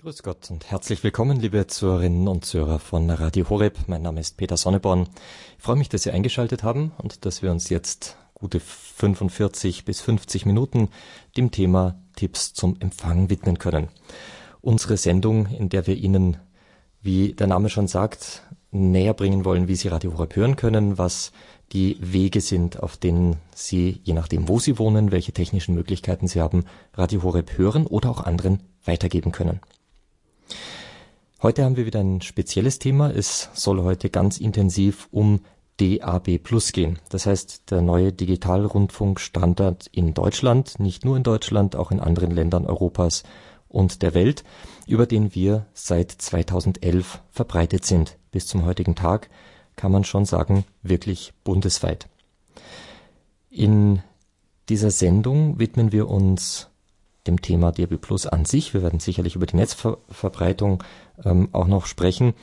Grüß Gott und herzlich willkommen, liebe Zuhörerinnen und Zuhörer von Radio Horeb. Mein Name ist Peter Sonneborn. Ich freue mich, dass Sie eingeschaltet haben und dass wir uns jetzt gute 45 bis 50 Minuten dem Thema Tipps zum Empfang widmen können. Unsere Sendung, in der wir Ihnen, wie der Name schon sagt, näher bringen wollen, wie Sie Radio Horeb hören können, was die Wege sind, auf denen Sie, je nachdem, wo Sie wohnen, welche technischen Möglichkeiten Sie haben, Radio Horeb hören oder auch anderen weitergeben können. Heute haben wir wieder ein spezielles Thema. Es soll heute ganz intensiv um DAB Plus gehen. Das heißt, der neue Digitalrundfunkstandard in Deutschland, nicht nur in Deutschland, auch in anderen Ländern Europas und der Welt, über den wir seit 2011 verbreitet sind. Bis zum heutigen Tag kann man schon sagen, wirklich bundesweit. In dieser Sendung widmen wir uns dem Thema DAB Plus an sich. Wir werden sicherlich über die Netzverbreitung ähm, auch noch sprechen.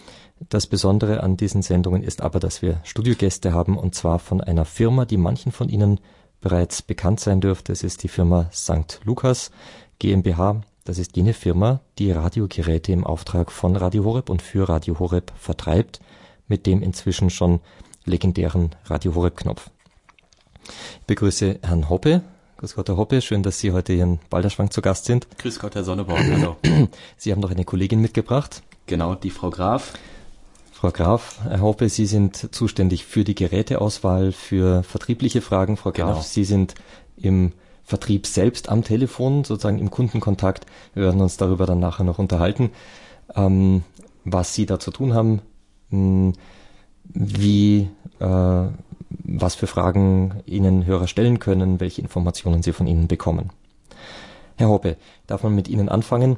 Das Besondere an diesen Sendungen ist aber, dass wir Studiogäste haben und zwar von einer Firma, die manchen von Ihnen bereits bekannt sein dürfte. Es ist die Firma St. Lukas GmbH. Das ist jene Firma, die Radiogeräte im Auftrag von Radio Horeb und für Radio Horeb vertreibt, mit dem inzwischen schon legendären Radio Horeb Knopf. Ich begrüße Herrn Hoppe. Grüß Gott, Herr Hoppe. Schön, dass Sie heute hier in Balderschwang zu Gast sind. Grüß Gott, Herr Sonneborn. Hallo. Sie haben noch eine Kollegin mitgebracht. Genau, die Frau Graf. Frau Graf, Herr Hoppe, Sie sind zuständig für die Geräteauswahl, für vertriebliche Fragen. Frau Graf, genau. Sie sind im Vertrieb selbst am Telefon, sozusagen im Kundenkontakt. Wir werden uns darüber dann nachher noch unterhalten, ähm, was Sie da zu tun haben, mh, hm, wie, äh, was für Fragen Ihnen Hörer stellen können, welche Informationen Sie von Ihnen bekommen. Herr Hoppe, darf man mit Ihnen anfangen?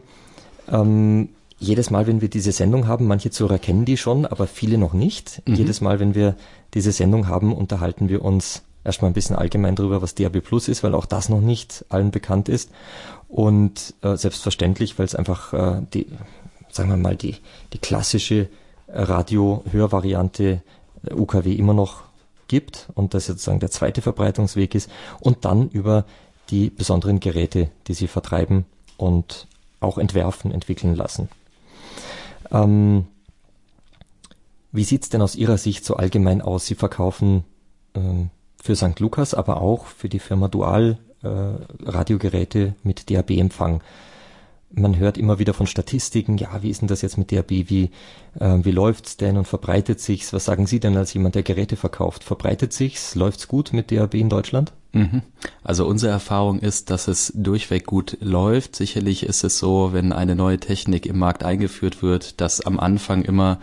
Ähm, jedes Mal, wenn wir diese Sendung haben, manche Zuhörer kennen die schon, aber viele noch nicht. Mhm. Jedes Mal, wenn wir diese Sendung haben, unterhalten wir uns erstmal ein bisschen allgemein darüber, was DAB Plus ist, weil auch das noch nicht allen bekannt ist. Und äh, selbstverständlich, weil es einfach äh, die, sagen wir mal, die, die klassische Radio-Hörvariante äh, UKW immer noch gibt und das sozusagen der zweite Verbreitungsweg ist. Und dann über die besonderen Geräte, die sie vertreiben und auch entwerfen, entwickeln lassen. Ähm, wie sieht's denn aus Ihrer Sicht so allgemein aus? Sie verkaufen ähm, für St. Lukas, aber auch für die Firma Dual äh, Radiogeräte mit DAB-Empfang. Man hört immer wieder von Statistiken, ja, wie ist denn das jetzt mit DAB, wie, äh, wie läuft's denn und verbreitet sich's? Was sagen Sie denn als jemand, der Geräte verkauft? Verbreitet sich's? Läuft's gut mit DAB in Deutschland? Mhm. Also unsere Erfahrung ist, dass es durchweg gut läuft. Sicherlich ist es so, wenn eine neue Technik im Markt eingeführt wird, dass am Anfang immer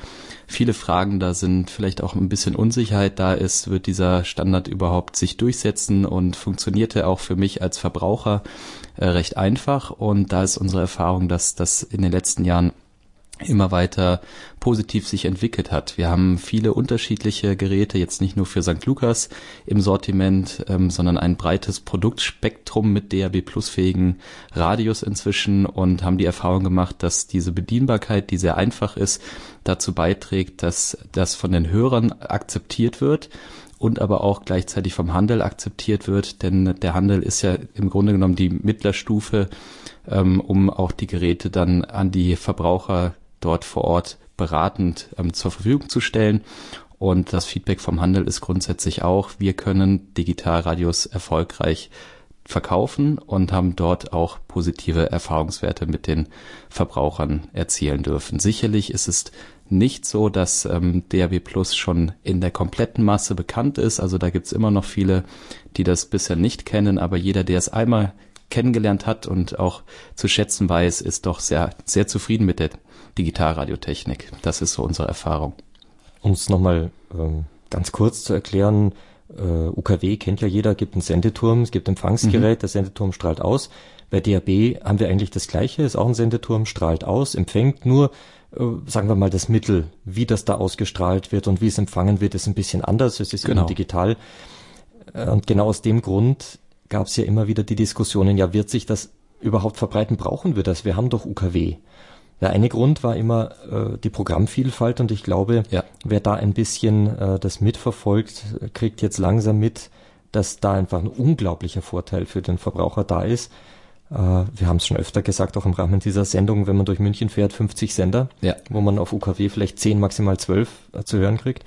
viele Fragen da sind, vielleicht auch ein bisschen Unsicherheit da ist, wird dieser Standard überhaupt sich durchsetzen und funktioniert er auch für mich als Verbraucher äh, recht einfach. Und da ist unsere Erfahrung, dass das in den letzten Jahren immer weiter positiv sich entwickelt hat. Wir haben viele unterschiedliche Geräte, jetzt nicht nur für St. Lukas im Sortiment, ähm, sondern ein breites Produktspektrum mit DAB Plus fähigen Radius inzwischen und haben die Erfahrung gemacht, dass diese Bedienbarkeit, die sehr einfach ist, dazu beiträgt, dass das von den Hörern akzeptiert wird und aber auch gleichzeitig vom Handel akzeptiert wird, denn der Handel ist ja im Grunde genommen die Mittlerstufe, ähm, um auch die Geräte dann an die Verbraucher dort vor Ort beratend ähm, zur Verfügung zu stellen. Und das Feedback vom Handel ist grundsätzlich auch, wir können Digitalradios erfolgreich verkaufen und haben dort auch positive Erfahrungswerte mit den Verbrauchern erzielen dürfen. Sicherlich ist es nicht so, dass ähm, DAB Plus schon in der kompletten Masse bekannt ist. Also da gibt's immer noch viele, die das bisher nicht kennen, aber jeder, der es einmal kennengelernt hat und auch zu schätzen weiß, ist doch sehr, sehr zufrieden mit der Digitalradiotechnik. Das ist so unsere Erfahrung. Um es nochmal ähm, ganz kurz zu erklären, äh, UKW kennt ja jeder, gibt einen Sendeturm, es gibt Empfangsgerät, mhm. der Sendeturm strahlt aus. Bei DAB haben wir eigentlich das Gleiche, ist auch ein Sendeturm, strahlt aus, empfängt nur, äh, sagen wir mal, das Mittel, wie das da ausgestrahlt wird und wie es empfangen wird, ist ein bisschen anders, es ist genau. digital. Äh, und genau aus dem Grund gab es ja immer wieder die Diskussionen, ja, wird sich das überhaupt verbreiten? Brauchen wir das? Wir haben doch UKW. Der eine Grund war immer äh, die Programmvielfalt und ich glaube, ja. wer da ein bisschen äh, das mitverfolgt, kriegt jetzt langsam mit, dass da einfach ein unglaublicher Vorteil für den Verbraucher da ist. Äh, wir haben es schon öfter gesagt, auch im Rahmen dieser Sendung, wenn man durch München fährt, 50 Sender, ja. wo man auf UKW vielleicht 10, maximal 12 äh, zu hören kriegt.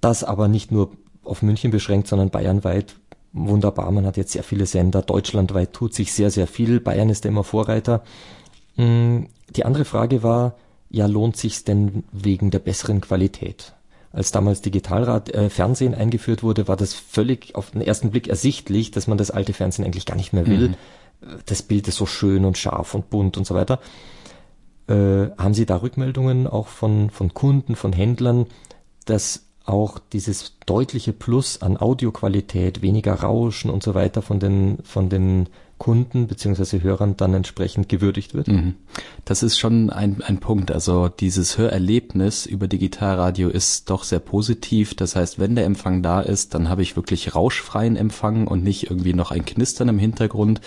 Das aber nicht nur auf München beschränkt, sondern bayernweit. Wunderbar, man hat jetzt sehr viele Sender. Deutschlandweit tut sich sehr, sehr viel. Bayern ist immer Vorreiter. Die andere Frage war, ja, lohnt sich's denn wegen der besseren Qualität? Als damals Digitalrad äh, Fernsehen eingeführt wurde, war das völlig auf den ersten Blick ersichtlich, dass man das alte Fernsehen eigentlich gar nicht mehr will. Mhm. Das Bild ist so schön und scharf und bunt und so weiter. Äh, haben Sie da Rückmeldungen auch von, von Kunden, von Händlern, dass auch dieses deutliche Plus an Audioqualität, weniger Rauschen und so weiter von den, von den Kunden beziehungsweise Hörern dann entsprechend gewürdigt wird? Mhm. Das ist schon ein, ein Punkt. Also dieses Hörerlebnis über Digitalradio ist doch sehr positiv. Das heißt, wenn der Empfang da ist, dann habe ich wirklich rauschfreien Empfang und nicht irgendwie noch ein Knistern im Hintergrund.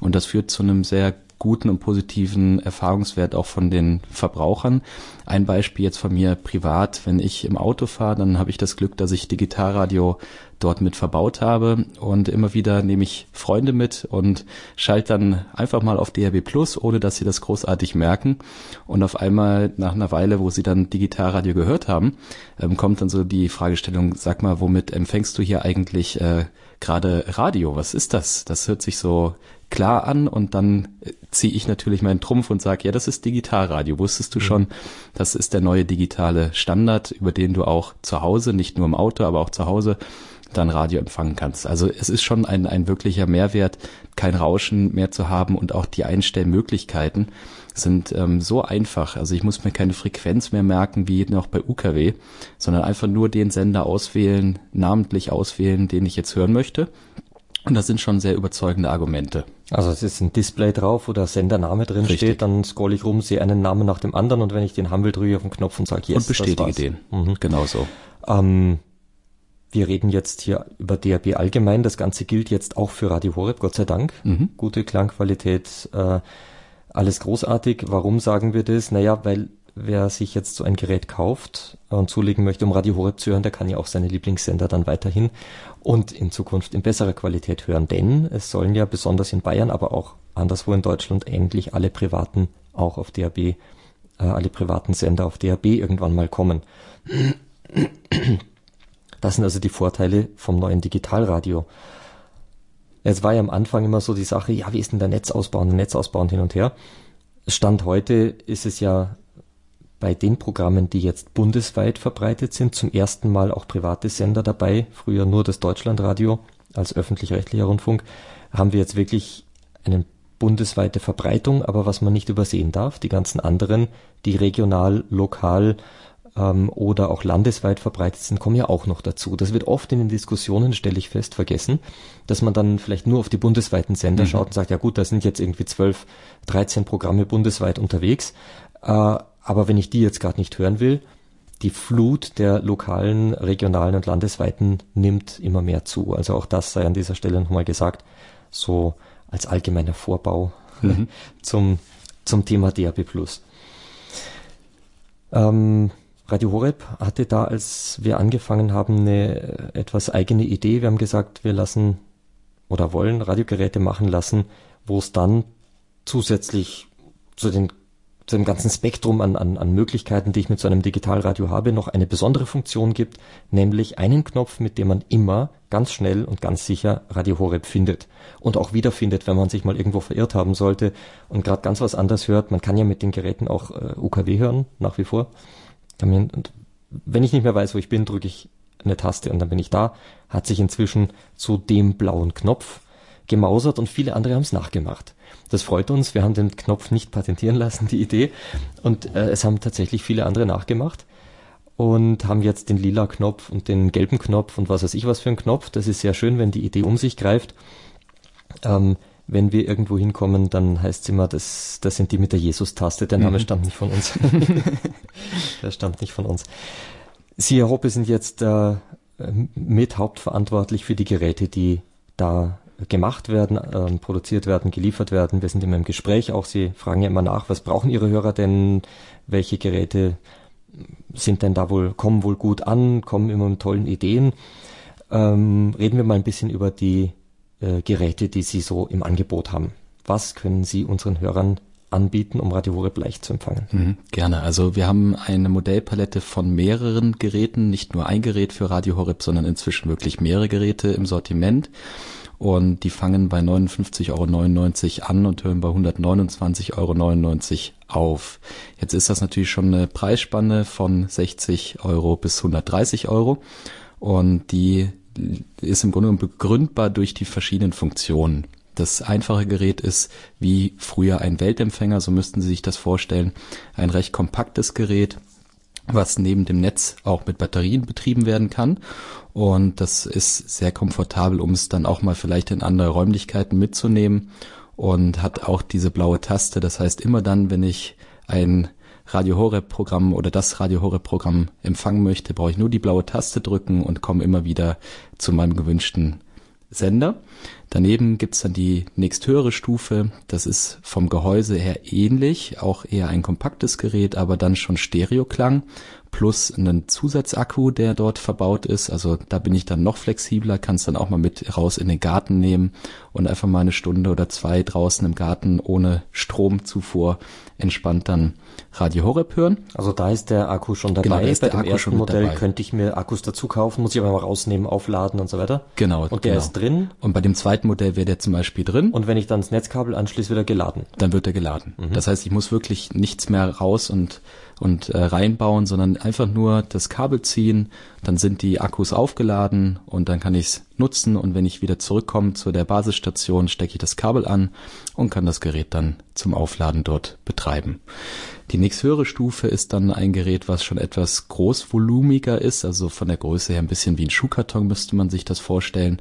Und das führt zu einem sehr guten und positiven Erfahrungswert auch von den Verbrauchern. Ein Beispiel jetzt von mir privat, wenn ich im Auto fahre, dann habe ich das Glück, dass ich Digitalradio dort mit verbaut habe und immer wieder nehme ich Freunde mit und schalte dann einfach mal auf DRB Plus, ohne dass sie das großartig merken und auf einmal nach einer Weile, wo sie dann Digitalradio gehört haben, ähm, kommt dann so die Fragestellung, sag mal, womit empfängst du hier eigentlich äh, gerade Radio? Was ist das? Das hört sich so klar an und dann äh, ziehe ich natürlich meinen Trumpf und sage, ja, das ist Digitalradio. Wusstest du mhm. schon, das ist der neue digitale Standard, über den du auch zu Hause, nicht nur im Auto, aber auch zu Hause dann Radio empfangen kannst. Also es ist schon ein, ein wirklicher Mehrwert, kein Rauschen mehr zu haben und auch die Einstellmöglichkeiten sind ähm, so einfach. Also ich muss mir keine Frequenz mehr merken wie noch bei UKW, sondern einfach nur den Sender auswählen, namentlich auswählen, den ich jetzt hören möchte. Und das sind schon sehr überzeugende Argumente. Also es ist ein Display drauf, wo der Sendername drin Richtig. steht, dann scroll ich rum, sehe einen Namen nach dem anderen und wenn ich den haben will, drücke ich auf den Knopf und sage yes. Und bestätige den. Mhm. Genau so. Ähm, wir reden jetzt hier über DRB allgemein. Das Ganze gilt jetzt auch für Radio Horeb, Gott sei Dank. Mhm. Gute Klangqualität, äh, alles großartig. Warum sagen wir das? Naja, weil wer sich jetzt so ein Gerät kauft und zulegen möchte, um Radio Horeb zu hören, der kann ja auch seine Lieblingssender dann weiterhin und in Zukunft in besserer Qualität hören. Denn es sollen ja besonders in Bayern, aber auch anderswo in Deutschland endlich alle privaten auch auf DAB, äh, alle privaten Sender auf DAB irgendwann mal kommen. Das sind also die Vorteile vom neuen Digitalradio. Es war ja am Anfang immer so die Sache, ja, wie ist denn der Netzausbau und der Netzausbau und hin und her. Stand heute ist es ja bei den Programmen, die jetzt bundesweit verbreitet sind, zum ersten Mal auch private Sender dabei, früher nur das Deutschlandradio als öffentlich-rechtlicher Rundfunk, haben wir jetzt wirklich eine bundesweite Verbreitung, aber was man nicht übersehen darf, die ganzen anderen, die regional, lokal ähm, oder auch landesweit verbreitet sind, kommen ja auch noch dazu. Das wird oft in den Diskussionen, stelle ich fest, vergessen, dass man dann vielleicht nur auf die bundesweiten Sender mhm. schaut und sagt, ja gut, da sind jetzt irgendwie zwölf, dreizehn Programme bundesweit unterwegs. Äh, aber wenn ich die jetzt gerade nicht hören will, die Flut der lokalen, regionalen und landesweiten nimmt immer mehr zu. Also auch das sei an dieser Stelle nochmal gesagt, so als allgemeiner Vorbau mhm. zum, zum Thema DAB+. Ähm, Radio Horeb hatte da, als wir angefangen haben, eine etwas eigene Idee. Wir haben gesagt, wir lassen oder wollen Radiogeräte machen lassen, wo es dann zusätzlich zu den zu dem ganzen Spektrum an, an, an Möglichkeiten, die ich mit so einem Digitalradio habe, noch eine besondere Funktion gibt, nämlich einen Knopf, mit dem man immer ganz schnell und ganz sicher Radio Horeb findet und auch wiederfindet, wenn man sich mal irgendwo verirrt haben sollte und gerade ganz was anderes hört. Man kann ja mit den Geräten auch äh, UKW hören, nach wie vor. Und wenn ich nicht mehr weiß, wo ich bin, drücke ich eine Taste und dann bin ich da. Hat sich inzwischen zu dem blauen Knopf gemausert und viele andere haben es nachgemacht. Das freut uns. Wir haben den Knopf nicht patentieren lassen, die Idee. Und äh, es haben tatsächlich viele andere nachgemacht und haben jetzt den lila Knopf und den gelben Knopf und was weiß ich was für ein Knopf. Das ist sehr schön, wenn die Idee um sich greift. Ähm, wenn wir irgendwo hinkommen, dann heißt es immer, das, das sind die mit der Jesus-Taste. Der Name mhm. stammt nicht von uns. der stammt nicht von uns. Sie, Herr Hoppe, sind jetzt äh, mit hauptverantwortlich für die Geräte, die da gemacht werden, ähm, produziert werden, geliefert werden. Wir sind immer im Gespräch auch. Sie fragen ja immer nach, was brauchen Ihre Hörer denn? Welche Geräte sind denn da wohl, kommen wohl gut an, kommen immer mit tollen Ideen. Ähm, reden wir mal ein bisschen über die äh, Geräte, die Sie so im Angebot haben. was können Sie unseren Hörern anbieten, um Radio Horeb leicht zu empfangen? Mhm, gerne. Also wir haben eine Modellpalette von mehreren Geräten, nicht nur ein Gerät für Radio Horeb, sondern inzwischen wirklich mehrere Geräte im Sortiment. Und die fangen bei 59,99 Euro an und hören bei 129,99 Euro auf. Jetzt ist das natürlich schon eine Preisspanne von 60 Euro bis 130 Euro. Und die ist im Grunde begründbar durch die verschiedenen Funktionen. Das einfache Gerät ist wie früher ein Weltempfänger, so müssten Sie sich das vorstellen. Ein recht kompaktes Gerät, was neben dem Netz auch mit Batterien betrieben werden kann. Und das ist sehr komfortabel, um es dann auch mal vielleicht in andere Räumlichkeiten mitzunehmen und hat auch diese blaue Taste. Das heißt, immer dann, wenn ich ein Radio Horeb Programm oder das Radio Horeb Programm empfangen möchte, brauche ich nur die blaue Taste drücken und komme immer wieder zu meinem gewünschten Sender. Daneben gibt's dann die nächsthöhere Stufe. Das ist vom Gehäuse her ähnlich, auch eher ein kompaktes Gerät, aber dann schon Stereoklang plus einen Zusatzakku, der dort verbaut ist. Also da bin ich dann noch flexibler, kann es dann auch mal mit raus in den Garten nehmen und einfach mal eine Stunde oder zwei draußen im Garten ohne Stromzufuhr entspannt dann Radio Horeb hören. Also da ist der Akku schon dabei. Genau, Bei dem Akku ersten Modell könnte ich mir Akkus dazu kaufen, muss ich aber mal rausnehmen, aufladen und so weiter. Genau. Und der genau. ist drin. Und bei dem zweiten Modell wäre der zum Beispiel drin. Und wenn ich dann das Netzkabel anschließe, wird er geladen. Dann wird er geladen. Mhm. Das heißt, ich muss wirklich nichts mehr raus und und äh, reinbauen, sondern einfach nur das Kabel ziehen, dann sind die Akkus aufgeladen und dann kann ich es nutzen und wenn ich wieder zurückkomme zu der Basisstation, stecke ich das Kabel an und kann das Gerät dann zum Aufladen dort betreiben. Die nächsthöhere Stufe ist dann ein Gerät, was schon etwas großvolumiger ist, also von der Größe her ein bisschen wie ein Schuhkarton müsste man sich das vorstellen.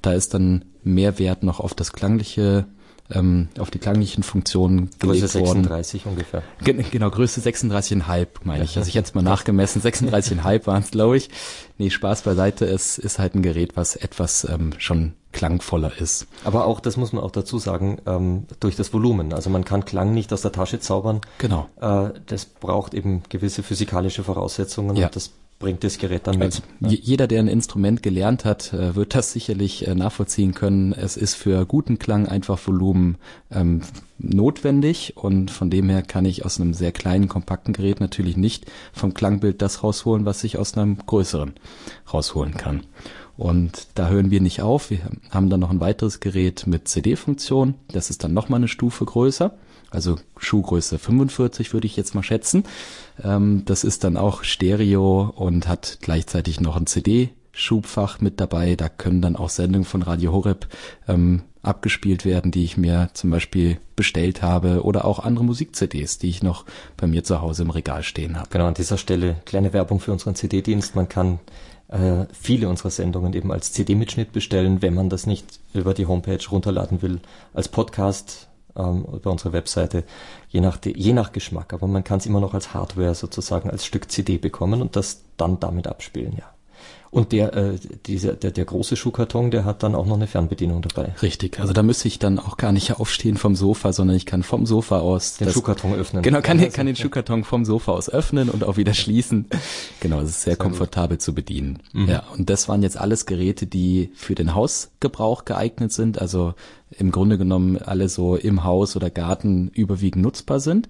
Da ist dann mehr Wert noch auf das klangliche ähm, auf die klanglichen Funktionen Größe 36 worden. ungefähr. Gen genau, Größe 36,5 meine ich. Also ich jetzt mal nachgemessen, 36,5 waren es, glaube ich. Nee, Spaß beiseite, es ist halt ein Gerät, was etwas ähm, schon klangvoller ist. Aber auch, das muss man auch dazu sagen, ähm, durch das Volumen. Also man kann Klang nicht aus der Tasche zaubern. Genau. Äh, das braucht eben gewisse physikalische Voraussetzungen ja. und das bringt das Gerät dann mit. Also, jeder, der ein Instrument gelernt hat, äh, wird das sicherlich äh, nachvollziehen können. Es ist für guten Klang einfach Volumen ähm, notwendig und von dem her kann ich aus einem sehr kleinen, kompakten Gerät natürlich nicht vom Klangbild das rausholen, was ich aus einem größeren rausholen kann. Und da hören wir nicht auf. Wir haben dann noch ein weiteres Gerät mit CD-Funktion. Das ist dann nochmal eine Stufe größer also Schuhgröße 45 würde ich jetzt mal schätzen. Ähm, das ist dann auch Stereo und hat gleichzeitig noch ein CD-Schubfach mit dabei. Da können dann auch Sendungen von Radio Horeb ähm, abgespielt werden, die ich mir zum Beispiel bestellt habe oder auch andere Musik-CDs, die ich noch bei mir zu Hause im Regal stehen habe. Genau, an dieser Stelle kleine Werbung für unseren CD-Dienst. Man kann äh, viele unserer Sendungen eben als CD-Mitschnitt bestellen, wenn man das nicht über die Homepage runterladen will, als Podcast ähm, über unsere Webseite, je nach, je nach Geschmack. Aber man kann es immer noch als Hardware sozusagen, als Stück CD bekommen und das dann damit abspielen, ja. Und der, äh, dieser, der, der große Schuhkarton, der hat dann auch noch eine Fernbedienung dabei. Richtig, also da müsste ich dann auch gar nicht aufstehen vom Sofa, sondern ich kann vom Sofa aus den das, Schuhkarton öffnen. Genau, kann, kann den Schuhkarton vom Sofa aus öffnen und auch wieder schließen. Genau, es ist sehr, sehr komfortabel gut. zu bedienen. Mhm. Ja, und das waren jetzt alles Geräte, die für den Hausgebrauch geeignet sind, also im Grunde genommen alle so im Haus oder Garten überwiegend nutzbar sind.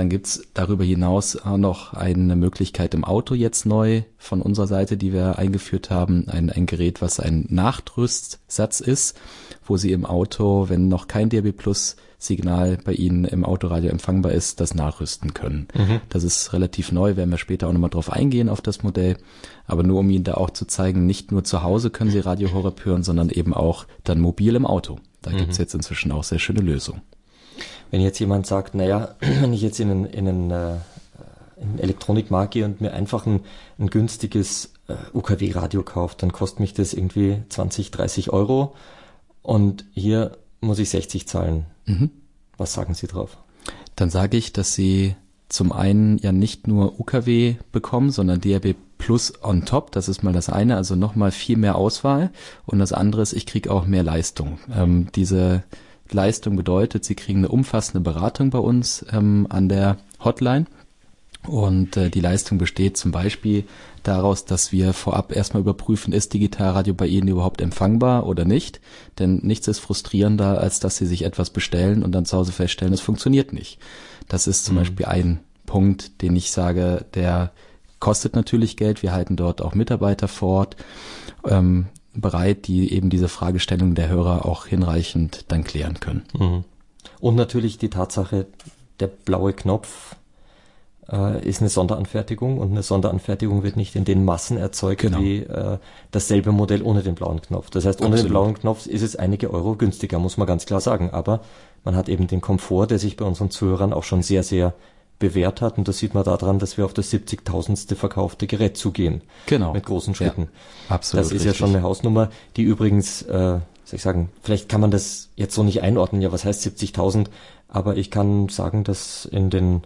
Dann gibt's darüber hinaus auch noch eine Möglichkeit im Auto jetzt neu von unserer Seite, die wir eingeführt haben. Ein, ein Gerät, was ein Nachtrüstsatz ist, wo Sie im Auto, wenn noch kein DRB Plus Signal bei Ihnen im Autoradio empfangbar ist, das nachrüsten können. Mhm. Das ist relativ neu, werden wir später auch nochmal drauf eingehen auf das Modell. Aber nur um Ihnen da auch zu zeigen, nicht nur zu Hause können Sie Radio Horeb hören, sondern eben auch dann mobil im Auto. Da mhm. gibt's jetzt inzwischen auch sehr schöne Lösungen. Wenn jetzt jemand sagt, naja, wenn ich jetzt in einen, in einen, äh, in Elektronikmarkt gehe und mir einfach ein, ein günstiges äh, UKW-Radio kaufe, dann kostet mich das irgendwie 20, 30 Euro und hier muss ich 60 zahlen. Mhm. Was sagen Sie drauf? Dann sage ich, dass Sie zum einen ja nicht nur UKW bekommen, sondern DRB Plus on top. Das ist mal das eine, also nochmal viel mehr Auswahl. Und das andere ist, ich kriege auch mehr Leistung. Ähm, diese Leistung bedeutet, Sie kriegen eine umfassende Beratung bei uns ähm, an der Hotline. Und äh, die Leistung besteht zum Beispiel daraus, dass wir vorab erstmal überprüfen, ist Digitalradio bei Ihnen überhaupt empfangbar oder nicht. Denn nichts ist frustrierender, als dass Sie sich etwas bestellen und dann zu Hause feststellen, es funktioniert nicht. Das ist zum mhm. Beispiel ein Punkt, den ich sage, der kostet natürlich Geld. Wir halten dort auch Mitarbeiter vor Ort ähm, bereit, die eben diese Fragestellung der Hörer auch hinreichend dann klären können. Mhm. Und natürlich die Tatsache, der blaue Knopf äh, ist eine Sonderanfertigung und eine Sonderanfertigung wird nicht in den Massen erzeugt genau. wie äh, dasselbe Modell ohne den blauen Knopf. Das heißt, ohne Absolut. den blauen Knopf ist es einige Euro günstiger, muss man ganz klar sagen. Aber man hat eben den Komfort, der sich bei unseren Zuhörern auch schon sehr, sehr bewährt hat. Und das sieht man daran, dass wir auf das 70.000. verkaufte Gerät zugehen. Genau. Mit großen Schritten. Ja, absolut. Das ist richtig. ja schon eine Hausnummer, die übrigens, äh, soll ich sagen, vielleicht kann man das jetzt so nicht einordnen. Ja, was heißt 70.000? Aber ich kann sagen, dass in den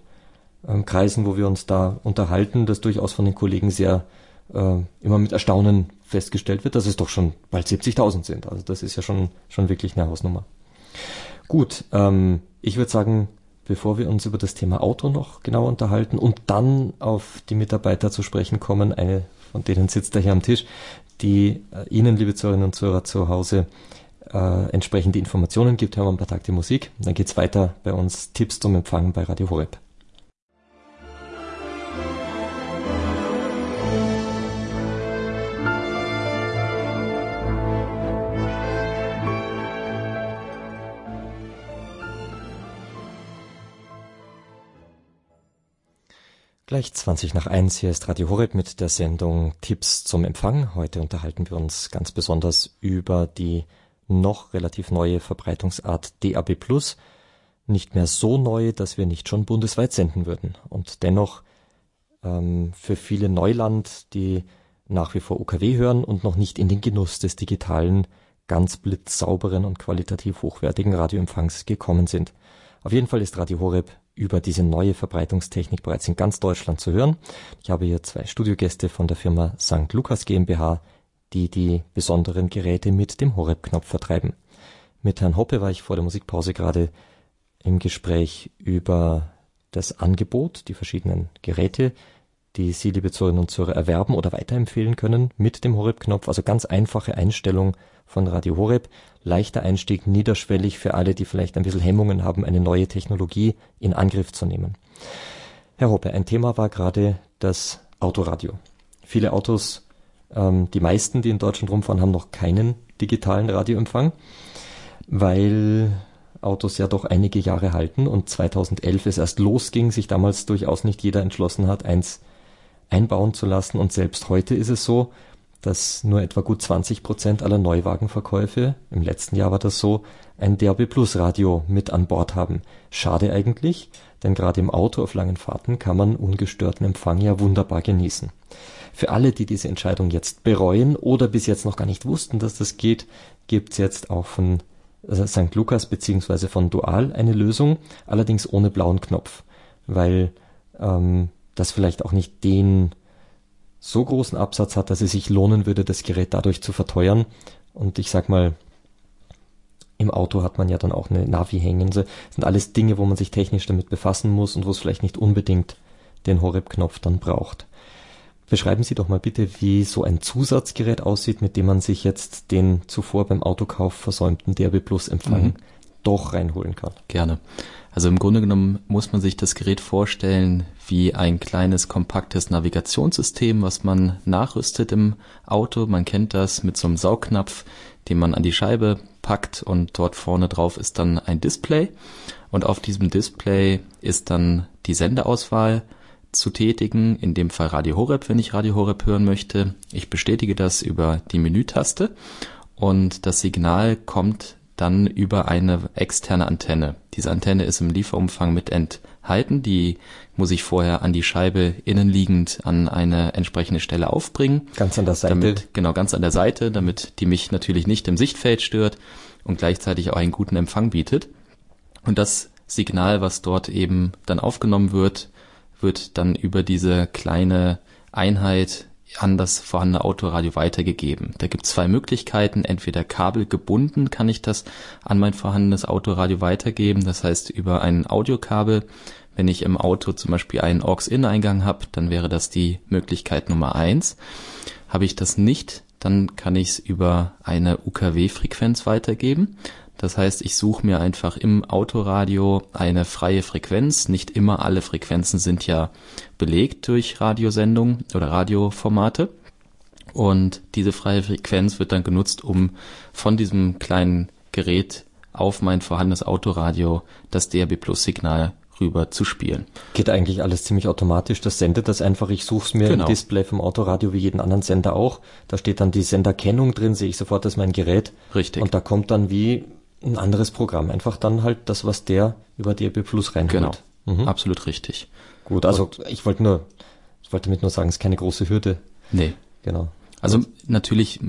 ähm, Kreisen, wo wir uns da unterhalten, das durchaus von den Kollegen sehr äh, immer mit Erstaunen festgestellt wird, dass es doch schon bald 70.000 sind. Also das ist ja schon, schon wirklich eine Hausnummer. Gut, ähm, ich würde sagen, bevor wir uns über das Thema Auto noch genauer unterhalten und dann auf die Mitarbeiter zu sprechen kommen, eine von denen sitzt da hier am Tisch, die äh, Ihnen, liebe Zuhörerinnen und Zuhörer zu Hause, äh, entsprechende Informationen gibt, hören wir ein paar Takte Musik. Dann geht's weiter bei uns Tipps zum Empfangen bei Radio Horeb. Gleich 20 nach 1, hier ist Radio Horeb mit der Sendung Tipps zum Empfang. Heute unterhalten wir uns ganz besonders über die noch relativ neue Verbreitungsart DAB+. Nicht mehr so neu, dass wir nicht schon bundesweit senden würden. Und dennoch ähm, für viele Neuland, die nach wie vor UKW hören und noch nicht in den Genuss des digitalen, ganz blitzsauberen und qualitativ hochwertigen Radioempfangs gekommen sind. Auf jeden Fall ist Radio Horeb über diese neue Verbreitungstechnik bereits in ganz Deutschland zu hören. Ich habe hier zwei Studiogäste von der Firma St. Lukas GmbH, die die besonderen Geräte mit dem Horeb-Knopf vertreiben. Mit Herrn Hoppe war ich vor der Musikpause gerade im Gespräch über das Angebot, die verschiedenen Geräte, die Sie, liebe Zuhörerinnen und Zuhörer, erwerben oder weiterempfehlen können mit dem Horeb-Knopf. Also ganz einfache Einstellung von Radio Horeb. Leichter Einstieg, niederschwellig für alle, die vielleicht ein bisschen Hemmungen haben, eine neue Technologie in Angriff zu nehmen. Herr Hoppe, ein Thema war gerade das Autoradio. Viele Autos, ähm, die meisten, die in Deutschland rumfahren, haben noch keinen digitalen Radioempfang, weil Autos ja doch einige Jahre halten und 2011 es erst losging, sich damals durchaus nicht jeder entschlossen hat, eins einbauen zu lassen. Und selbst heute ist es so, dass nur etwa gut 20 Prozent aller Neuwagenverkäufe, im letzten Jahr war das so, ein DAB Plus Radio mit an Bord haben. Schade eigentlich, denn gerade im Auto auf langen Fahrten kann man ungestörten Empfang ja wunderbar genießen. Für alle, die diese Entscheidung jetzt bereuen oder bis jetzt noch gar nicht wussten, dass das geht, gibt's jetzt auch von äh, St. Lukas beziehungsweise von Dual eine Lösung, allerdings ohne blauen Knopf, weil ähm, das vielleicht auch nicht den so großen Absatz hat, dass es sich lohnen würde, das Gerät dadurch zu verteuern. Und ich sag mal, im Auto hat man ja dann auch eine Navi hängen. Das sind alles Dinge, wo man sich technisch damit befassen muss und wo es vielleicht nicht unbedingt den Horeb-Knopf dann braucht. Beschreiben Sie doch mal bitte, wie so ein Zusatzgerät aussieht, mit dem man sich jetzt den zuvor beim Autokauf versäumten DRB Plus Empfang mhm. doch reinholen kann. Gerne. Also im Grunde genommen muss man sich das Gerät vorstellen wie ein kleines kompaktes Navigationssystem, was man nachrüstet im Auto. Man kennt das mit so einem Saugnapf, den man an die Scheibe packt und dort vorne drauf ist dann ein Display und auf diesem Display ist dann die Sendeauswahl zu tätigen, in dem Fall Radio Horeb, wenn ich Radio Horeb hören möchte. Ich bestätige das über die Menütaste und das Signal kommt dann über eine externe Antenne. Diese Antenne ist im Lieferumfang mit enthalten. Die muss ich vorher an die Scheibe innenliegend an eine entsprechende Stelle aufbringen. Ganz an der Seite. Damit, genau, ganz an der Seite, damit die mich natürlich nicht im Sichtfeld stört und gleichzeitig auch einen guten Empfang bietet. Und das Signal, was dort eben dann aufgenommen wird, wird dann über diese kleine Einheit an das vorhandene Autoradio weitergegeben. Da gibt es zwei Möglichkeiten. Entweder kabelgebunden kann ich das an mein vorhandenes Autoradio weitergeben, das heißt über ein Audiokabel Wenn ich im Auto zum Beispiel einen AUX-In-Eingang habe, dann wäre das die Möglichkeit Nummer eins. Habe ich das nicht, dann kann ich es über eine UKW-Frequenz weitergeben. Das heißt, ich suche mir einfach im Autoradio eine freie Frequenz. Nicht immer alle Frequenzen sind ja belegt durch Radiosendungen oder Radioformate. Und diese freie Frequenz wird dann genutzt, um von diesem kleinen Gerät auf mein vorhandenes Autoradio das DAB Plus Signal rüber zu spielen. Geht eigentlich alles ziemlich automatisch. Das sendet das einfach. Ich suche es mir genau. im Display vom Autoradio wie jeden anderen Sender auch. Da steht dann die Senderkennung drin, sehe ich sofort, das ist mein Gerät. Richtig. Und da kommt dann wie ein anderes Programm. Einfach dann halt das, was der über DAB Plus reinholt. Genau. Mhm. Absolut richtig. Gut, also Und ich wollte nur, ich wollte damit nur sagen, es ist keine große Hürde. Nee. Genau. Also natürlich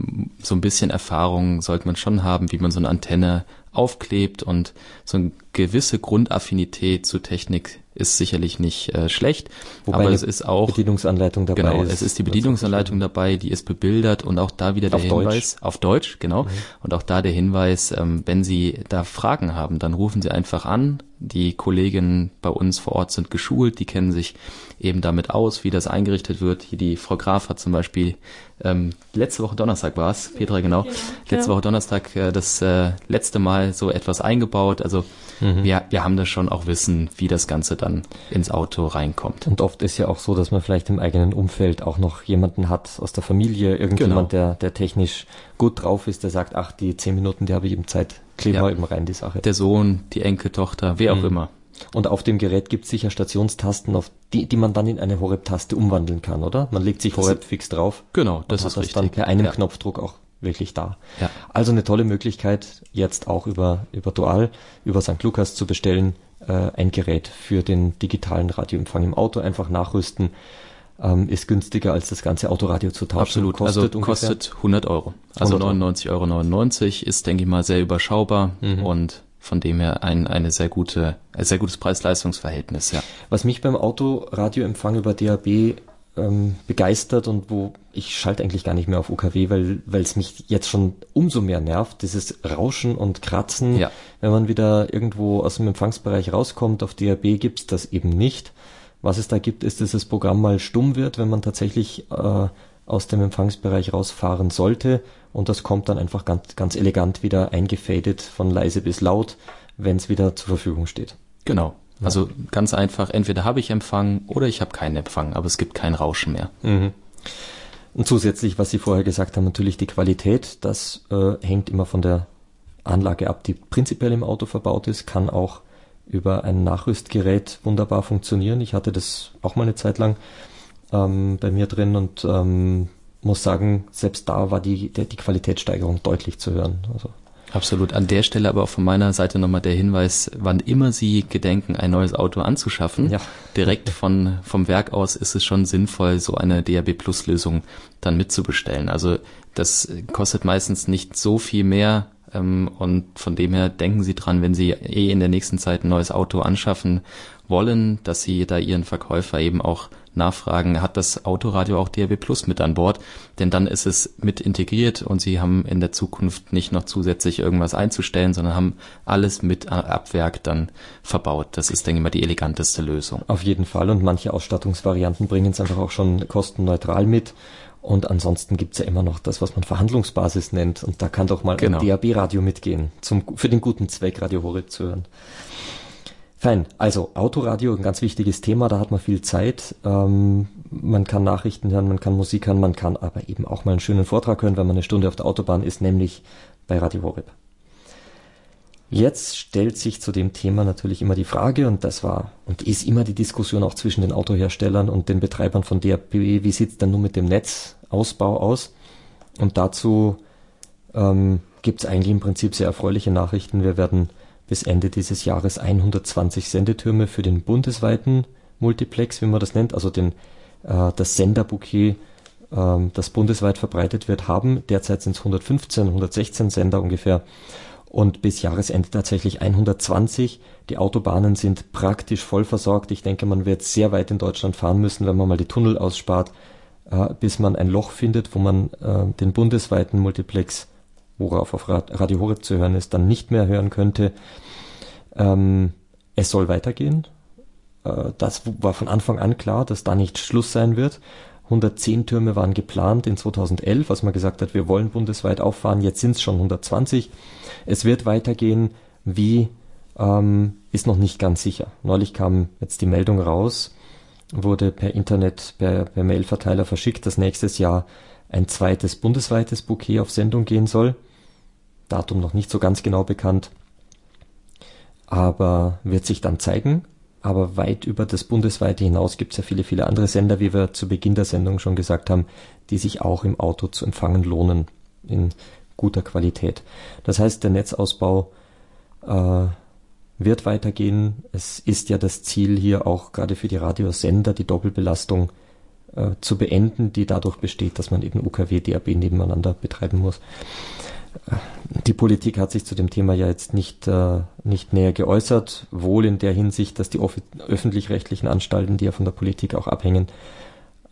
so ein bisschen Erfahrung sollte man schon haben, wie man so eine Antenne aufklebt und so eine gewisse Grundaffinität zu Technik ist sicherlich nicht äh, schlecht, Wobei aber es ist auch Bedienungsanleitung dabei. Genau, ist, es ist die Bedienungsanleitung dabei, die ist bebildert und auch da wieder der auf Hinweis Deutsch. auf Deutsch, genau. Mhm. Und auch da der Hinweis, ähm, wenn Sie da Fragen haben, dann rufen Sie einfach an. Die Kolleginnen bei uns vor Ort sind geschult, die kennen sich eben damit aus, wie das eingerichtet wird. Hier die Frau Graf hat zum Beispiel ähm, letzte Woche Donnerstag war es, Petra, genau. genau. Letzte Woche Donnerstag äh, das äh, letzte Mal so etwas eingebaut. Also mhm. wir, wir haben da schon auch Wissen, wie das Ganze dann ins Auto reinkommt. Und oft ist ja auch so, dass man vielleicht im eigenen Umfeld auch noch jemanden hat aus der Familie, irgendjemand, genau. der, der technisch gut drauf ist, der sagt, ach, die zehn Minuten, die habe ich eben Zeit, kleben ja. wir eben rein, die Sache. Der Sohn, die Enkeltochter, wer auch mhm. immer. Und auf dem Gerät gibt es sicher Stationstasten, auf die, die man dann in eine Horeb-Taste umwandeln kann, oder? Man legt sich Horeb fix drauf. Genau, das ist das richtig. dann per einem ja. Knopfdruck auch wirklich da. Ja. Also eine tolle Möglichkeit, jetzt auch über, über Dual, über St. Lukas zu bestellen, äh, ein Gerät für den digitalen Radioempfang im Auto einfach nachrüsten. Ähm, ist günstiger als das ganze Autoradio zu tauschen. Absolut, kostet also kostet 100 Euro. Also 99,99 Euro 99 ist, denke ich mal, sehr überschaubar mhm. und von dem her ein, eine sehr gute, ein sehr gutes Preis-Leistungs-Verhältnis, ja. Was mich beim Autoradioempfang über DAB ähm, begeistert und wo ich schalte eigentlich gar nicht mehr auf UKW, weil weil es mich jetzt schon umso mehr nervt, dieses Rauschen und Kratzen. Ja. Wenn man wieder irgendwo aus dem Empfangsbereich rauskommt, auf DAB gibt's das eben nicht. Was es da gibt, ist, dass das Programm mal stumm wird, wenn man tatsächlich äh, aus dem Empfangsbereich rausfahren sollte und das kommt dann einfach ganz, ganz elegant wieder eingefadet von leise bis laut, wenn es wieder zur Verfügung steht. Genau. Ja. Also ganz einfach, entweder habe ich Empfang oder ich habe keinen Empfang, aber es gibt kein Rauschen mehr. Mhm. Und zusätzlich, was Sie vorher gesagt haben, natürlich die Qualität, das äh, hängt immer von der Anlage ab, die prinzipiell im Auto verbaut ist, kann auch über ein Nachrüstgerät wunderbar funktionieren. Ich hatte das auch mal eine Zeit lang ähm, bei mir drin und ähm, muss sagen, selbst da war die, der, die Qualitätssteigerung deutlich zu hören. Also. Absolut. An der Stelle aber auch von meiner Seite nochmal der Hinweis, wann immer Sie gedenken, ein neues Auto anzuschaffen, ja. direkt von, vom Werk aus ist es schon sinnvoll, so eine DAB Plus Lösung dann mitzubestellen. Also das kostet meistens nicht so viel mehr ähm, und von dem her denken Sie dran, wenn Sie eh in der nächsten Zeit ein neues Auto anschaffen wollen, dass Sie da Ihren Verkäufer eben auch nachfragen, hat das Autoradio auch DRB Plus mit an Bord? Denn dann ist es mit integriert und Sie haben in der Zukunft nicht noch zusätzlich irgendwas einzustellen, sondern haben alles mit ab Werk dann verbaut. Das ist, denke ich mal, die eleganteste Lösung. Auf jeden Fall und manche Ausstattungsvarianten bringen es einfach auch schon kostenneutral mit. Und ansonsten gibt's ja immer noch das, was man Verhandlungsbasis nennt. Und da kann doch mal genau. ein DAB-Radio mitgehen, zum, für den guten Zweck Radio Horeb zu hören. Fein. Also Autoradio, ein ganz wichtiges Thema, da hat man viel Zeit. Ähm, man kann Nachrichten hören, man kann Musik hören, man kann aber eben auch mal einen schönen Vortrag hören, wenn man eine Stunde auf der Autobahn ist, nämlich bei Radio Horeb. Jetzt stellt sich zu dem Thema natürlich immer die Frage, und das war und ist immer die Diskussion auch zwischen den Autoherstellern und den Betreibern von DAB, wie sieht's denn nun mit dem Netzausbau aus? Und dazu ähm, gibt es eigentlich im Prinzip sehr erfreuliche Nachrichten. Wir werden bis Ende dieses Jahres 120 Sendetürme für den bundesweiten Multiplex, wie man das nennt, also den, äh, das Senderbouquet, äh, das bundesweit verbreitet wird, haben. Derzeit sind es 115, 116 Sender ungefähr und bis Jahresende tatsächlich 120. Die Autobahnen sind praktisch voll versorgt. Ich denke, man wird sehr weit in Deutschland fahren müssen, wenn man mal die Tunnel ausspart, äh, bis man ein Loch findet, wo man äh, den bundesweiten Multiplex worauf auf Radio Horeb zu hören ist, dann nicht mehr hören könnte. Ähm, es soll weitergehen. äh, das war von Anfang an klar, dass da nicht Schluss sein wird. 110 Türme waren geplant in 2011, als man gesagt hat, wir wollen bundesweit auffahren. Jetzt sind es schon 120. Es wird weitergehen. Wie ähm, ist noch nicht ganz sicher. Neulich kam jetzt die Meldung raus, wurde per Internet, per, per Mailverteiler verschickt, dass nächstes Jahr ein zweites bundesweites Bouquet auf Sendung gehen soll. Datum noch nicht so ganz genau bekannt, aber wird sich dann zeigen. Aber weit über das bundesweite hinaus gibt es ja viele, viele andere Sender, wie wir zu Beginn der Sendung schon gesagt haben, die sich auch im Auto zu empfangen lohnen in guter Qualität. Das heißt, der Netzausbau äh, wird weitergehen. Es ist ja das Ziel hier auch gerade für die Radiosender die Doppelbelastung äh, zu beenden, die dadurch besteht, dass man eben UKW, DAB nebeneinander betreiben muss. Die Politik hat sich zu dem Thema ja jetzt nicht, äh, nicht näher geäußert, wohl in der Hinsicht, dass die öffentlich-rechtlichen Anstalten, die ja von der Politik auch abhängen,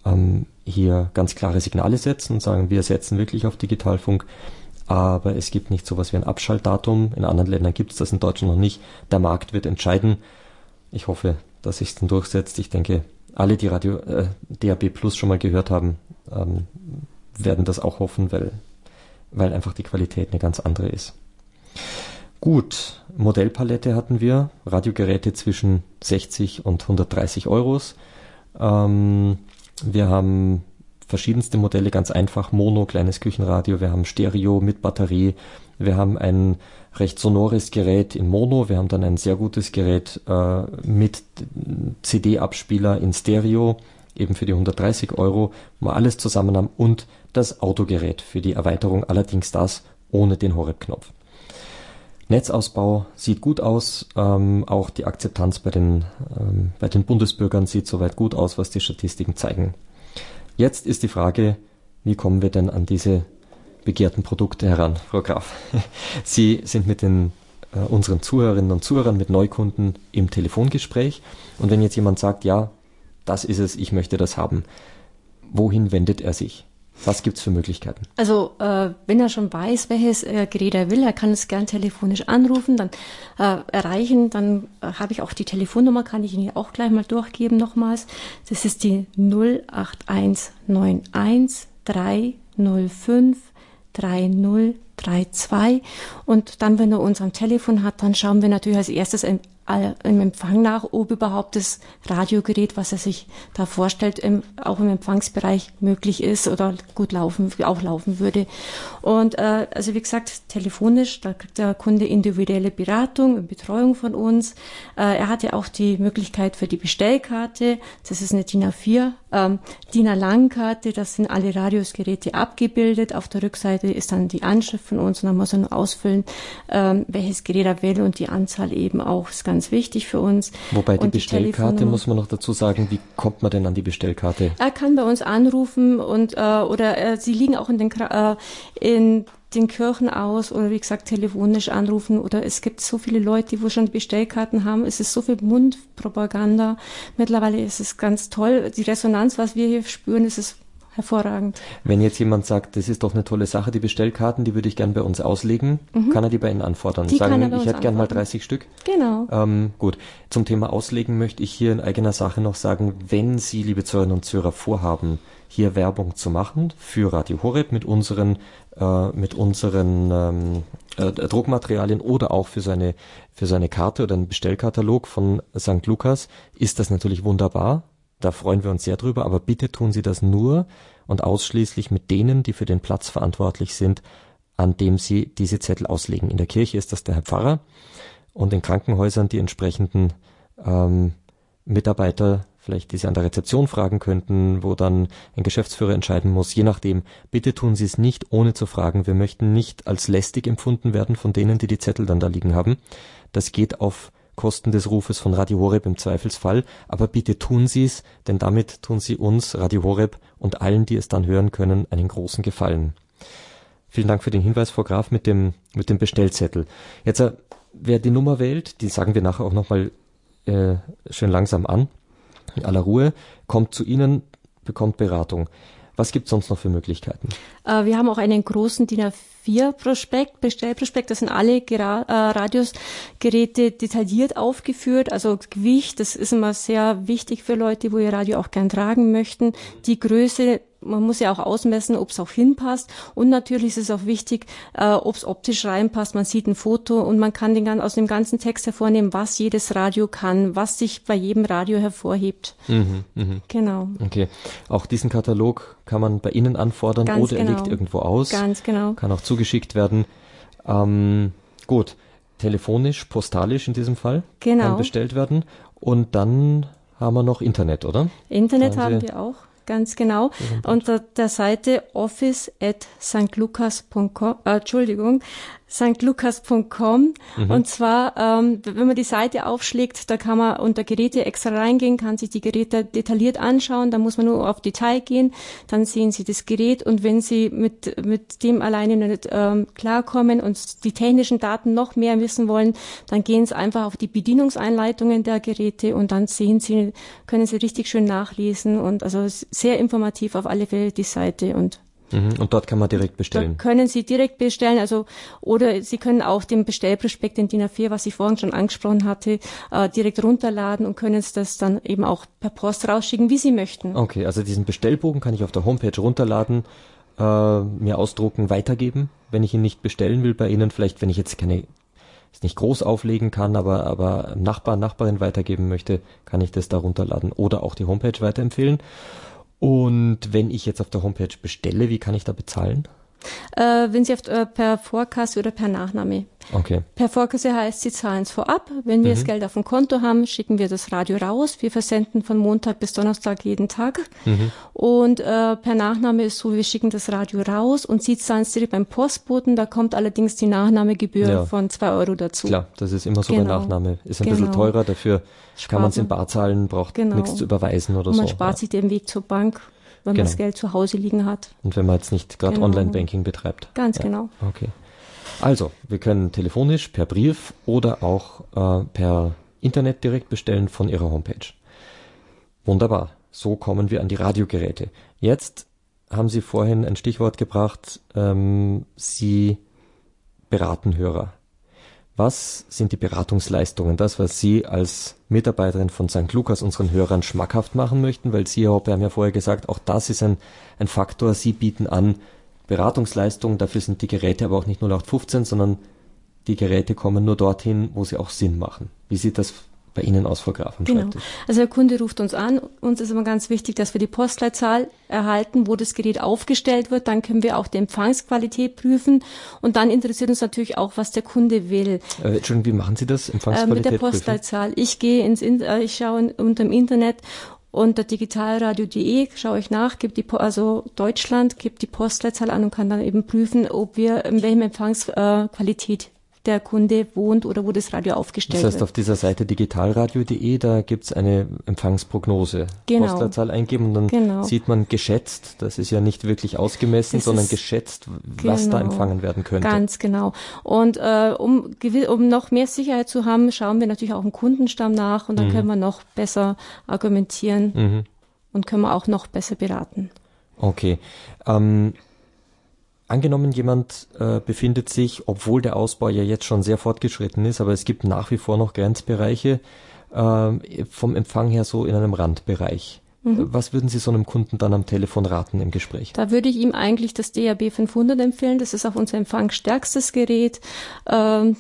ähm, hier ganz klare Signale setzen und sagen, wir setzen wirklich auf Digitalfunk, aber es gibt nicht sowas wie ein Abschaltdatum. In anderen Ländern gibt es das, in Deutschland noch nicht. Der Markt wird entscheiden. Ich hoffe, dass sich dann durchsetzt. Ich denke, alle, die Radio äh, DAB Plus schon mal gehört haben, ähm, werden das auch hoffen, weil weil einfach die Qualität eine ganz andere ist. Gut, Modellpalette hatten wir, Radiogeräte zwischen 60 und 130 Euros. Ähm, wir haben verschiedenste Modelle, ganz einfach Mono, kleines Küchenradio, wir haben Stereo mit Batterie, wir haben ein recht sonores Gerät in Mono, wir haben dann ein sehr gutes Gerät äh, mit CD-Abspieler in Stereo, eben für die 130 Euro, wo wir alles zusammen haben und das Autogerät für die Erweiterung, allerdings das ohne den Horeb-Knopf. Netzausbau sieht gut aus, ähm, auch die Akzeptanz bei den, ähm, bei den Bundesbürgern sieht soweit gut aus, was die Statistiken zeigen. Jetzt ist die Frage, wie kommen wir denn an diese begehrten Produkte heran, Frau Graf? Sie sind mit den äh, unseren Zuhörerinnen und Zuhörern, mit Neukunden im Telefongespräch. Und wenn jetzt jemand sagt, ja, das ist es, ich möchte das haben, wohin wendet er sich? Was gibt's für Möglichkeiten? Also äh, wenn er schon weiß, welches äh, Gerät er will, er kann es gern telefonisch anrufen, dann äh, erreichen, dann äh, habe ich auch die Telefonnummer, kann ich Ihnen auch gleich mal durchgeben nochmals. Das ist die 08191 305 3032 und dann, wenn er uns am Telefon hat, dann schauen wir natürlich als erstes im Empfang nach, ob überhaupt das Radiogerät, was er sich da vorstellt, im, auch im Empfangsbereich möglich ist oder gut laufen, auch laufen würde. Und äh, also wie gesagt, telefonisch, da kriegt der Kunde individuelle Beratung und Betreuung von uns. Äh, er hatte auch die Möglichkeit für die Bestellkarte, das ist eine DIN A4, ähm, DIN A-Lang-Karte, das sind alle Radiosgeräte abgebildet. Auf der Rückseite ist dann die Anschrift von uns und dann muss er nur ausfüllen, ähm, welches Gerät er will und die Anzahl eben auch. Das ganz wichtig für uns. Wobei die und Bestellkarte, die muss man noch dazu sagen, wie kommt man denn an die Bestellkarte? Er kann bei uns anrufen und äh, oder äh, sie liegen auch in den äh, in den Kirchen aus oder wie gesagt telefonisch anrufen oder es gibt so viele Leute, die wo schon Bestellkarten haben. Es ist so viel Mundpropaganda. Mittlerweile ist es ganz toll. Die Resonanz, was wir hier spüren, ist es hervorragend. Wenn jetzt jemand sagt, das ist doch eine tolle Sache, die Bestellkarten, die würde ich gern bei uns auslegen, mhm. kann er die bei Ihnen anfordern? Die Sagen, ich hätte gern mal 30 Stück. Genau. Ähm, gut. Zum Thema Auslegen möchte ich hier in eigener Sache noch sagen, wenn Sie, liebe Zuhörerinnen und Zuhörer, vorhaben, hier Werbung zu machen für Radio Horeb mit unseren äh, mit unseren ähm, äh, Druckmaterialien oder auch für seine für seine Karte oder einen Bestellkatalog von St. Lukas ist das natürlich wunderbar. Da freuen wir uns sehr drüber, aber bitte tun Sie das nur und ausschließlich mit denen, die für den Platz verantwortlich sind, an dem Sie diese Zettel auslegen. In der Kirche ist das der Herr Pfarrer und in Krankenhäusern die entsprechenden ähm, Mitarbeiter, vielleicht die Sie an der Rezeption fragen könnten, wo dann ein Geschäftsführer entscheiden muss, je nachdem. Bitte tun Sie es nicht, ohne zu fragen. Wir möchten nicht als lästig empfunden werden von denen, die die Zettel dann da liegen haben. Das geht auf Kosten des Rufes von Radio Horeb im Zweifelsfall, aber bitte tun Sie es, denn damit tun Sie uns, Radio Horeb und allen, die es dann hören können, einen großen Gefallen. Vielen Dank für den Hinweis, Frau Graf, mit dem, mit dem Bestellzettel. Jetzt, äh, wer die Nummer wählt, die sagen wir nachher auch nochmal äh, schön langsam an, in aller Ruhe, kommt zu Ihnen, bekommt Beratung. Was gibt es sonst noch für Möglichkeiten? Äh, wir haben auch einen großen DIN A4-Prospekt, Bestellprospekt, das sind alle Gera äh, Radiosgeräte detailliert aufgeführt. Also Gewicht, das ist immer sehr wichtig für Leute, wo ihr Radio auch gern tragen möchten. Die Größe man muss ja auch ausmessen, ob es auch hinpasst. Und natürlich ist es auch wichtig, äh, ob es optisch reinpasst. Man sieht ein Foto und man kann den, aus dem ganzen Text hervornehmen, was jedes Radio kann, was sich bei jedem Radio hervorhebt. Mhm, mh. Genau. Okay. Auch diesen Katalog kann man bei Ihnen anfordern Ganz oder genau. er liegt irgendwo aus. Ganz genau. Kann auch zugeschickt werden. Ähm, gut. Telefonisch, postalisch in diesem Fall. Genau. Kann bestellt werden. Und dann haben wir noch Internet, oder? Internet haben wir auch. Ganz genau. Unter der Seite office at stlucas.com, äh, Entschuldigung, stlucas.com. Mhm. Und zwar, ähm, wenn man die Seite aufschlägt, da kann man unter Geräte extra reingehen, kann sich die Geräte detailliert anschauen. Da muss man nur auf Detail gehen, dann sehen Sie das Gerät. Und wenn Sie mit, mit dem alleine nicht ähm, klarkommen und die technischen Daten noch mehr wissen wollen, dann gehen Sie einfach auf die Bedienungseinleitungen der Geräte und dann sehen Sie, können Sie richtig schön nachlesen und also sehr informativ auf alle Fälle die Seite und. Und dort kann man direkt bestellen. Da können Sie direkt bestellen, also oder Sie können auch den Bestellprospekt in DIN A4, was ich vorhin schon angesprochen hatte, äh, direkt runterladen und können es das dann eben auch per Post rausschicken, wie Sie möchten. Okay, also diesen Bestellbogen kann ich auf der Homepage runterladen, äh, mir ausdrucken, weitergeben, wenn ich ihn nicht bestellen will bei Ihnen. Vielleicht, wenn ich jetzt keine es nicht groß auflegen kann, aber aber Nachbar, Nachbarin weitergeben möchte, kann ich das da runterladen oder auch die Homepage weiterempfehlen. Und wenn ich jetzt auf der Homepage bestelle, wie kann ich da bezahlen? Äh, wenn Sie auf, äh, per Vorkasse oder per Nachname. Okay. Per Vorkasse heißt, Sie zahlen es vorab. Wenn wir mhm. das Geld auf dem Konto haben, schicken wir das Radio raus. Wir versenden von Montag bis Donnerstag jeden Tag. Mhm. Und äh, per Nachname ist so, wir schicken das Radio raus und Sie zahlen es direkt beim Postboten. Da kommt allerdings die Nachnahmegebühr ja. von zwei Euro dazu. Klar, das ist immer so genau. bei Nachnahme. Ist ein genau. bisschen teurer, dafür Spart kann man es in Bar zahlen, braucht genau. nichts zu überweisen oder und man so. Man spart ja. sich den Weg zur Bank wenn genau. man das Geld zu Hause liegen hat. Und wenn man jetzt nicht gerade genau. Online-Banking betreibt. Ganz ja. genau. Okay. Also, wir können telefonisch, per Brief oder auch äh, per Internet direkt bestellen von Ihrer Homepage. Wunderbar. So kommen wir an die Radiogeräte. Jetzt haben Sie vorhin ein Stichwort gebracht. Ähm, Sie beraten Hörer. Was sind die Beratungsleistungen, das, was Sie als Mitarbeiterin von St. Lukas unseren Hörern schmackhaft machen möchten? Weil Sie, Herr Hoppe, haben ja vorher gesagt, auch das ist ein, ein Faktor. Sie bieten an Beratungsleistungen, dafür sind die Geräte aber auch nicht 0815, sondern die Geräte kommen nur dorthin, wo sie auch Sinn machen. Wie sieht das bei Ihnen aus, Frau Graf, am genau. Schreibtisch? Also der Kunde ruft uns an. Uns ist immer ganz wichtig, dass wir die Postleitzahl erhalten, wo das Gerät aufgestellt wird. Dann können wir auch die Empfangsqualität prüfen. Und dann interessiert uns natürlich auch, was der Kunde will. Äh, Entschuldigung, wie machen Sie das? Empfangsqualität äh, mit der Postleitzahl. Prüfen? Ich gehe ins, äh, ich schaue unter dem Internet unter digitalradio.de schaue ich nach, gibt die, also Deutschland, gibt die Postleitzahl an und kann dann eben prüfen, ob wir in welchem Empfangsqualität der Kunde wohnt oder wo das Radio aufgestellt wird. Das heißt, wird. auf dieser Seite digitalradio.de, da gibt's eine Empfangsprognose. Genau. Postleitzahl eingeben und dann genau. sieht man geschätzt, das ist ja nicht wirklich ausgemessen, das sondern geschätzt, was genau. da empfangen werden könnte. Ganz genau. Und äh, um, um noch mehr Sicherheit zu haben, schauen wir natürlich auch im Kundenstamm nach und dann mhm. können wir noch besser argumentieren mhm. und können wir auch noch besser beraten. Okay. Ähm, Angenommen, jemand äh, befindet sich, obwohl der Ausbau ja jetzt schon sehr fortgeschritten ist, aber es gibt nach wie vor noch Grenzbereiche, äh, vom Empfang her so in einem Randbereich. Mhm. Was würden Sie so einem Kunden dann am Telefon raten im Gespräch? Da würde ich ihm eigentlich das DAB 500 empfehlen. Das ist auch unser empfangsstärkstes Gerät. Ähm,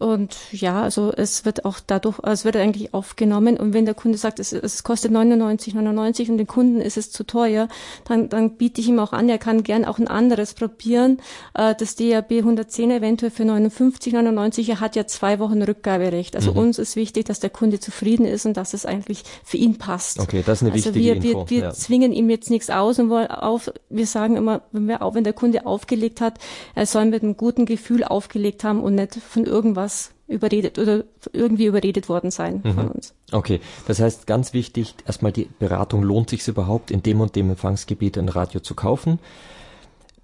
und ja, also es wird auch dadurch, also es wird eigentlich aufgenommen. Und wenn der Kunde sagt, es, es kostet 99,99 und den Kunden ist es zu teuer, dann, dann biete ich ihm auch an, er kann gern auch ein anderes probieren. Äh, das DAB 110 eventuell für 59,99. Er hat ja zwei Wochen Rückgaberecht. Also mhm. uns ist wichtig, dass der Kunde zufrieden ist und dass es eigentlich für ihn passt. Okay, das ist eine also wichtige wir, wir, Info. Wir ja. zwingen ihm jetzt nichts aus und wollen auf, wir sagen immer, wenn wir auch, wenn der Kunde aufgelegt hat, er soll mit einem guten Gefühl aufgelegt haben und nicht von irgendwas was überredet oder irgendwie überredet worden sein mhm. von uns. Okay, das heißt ganz wichtig, erstmal die Beratung, lohnt sich überhaupt in dem und dem Empfangsgebiet ein Radio zu kaufen?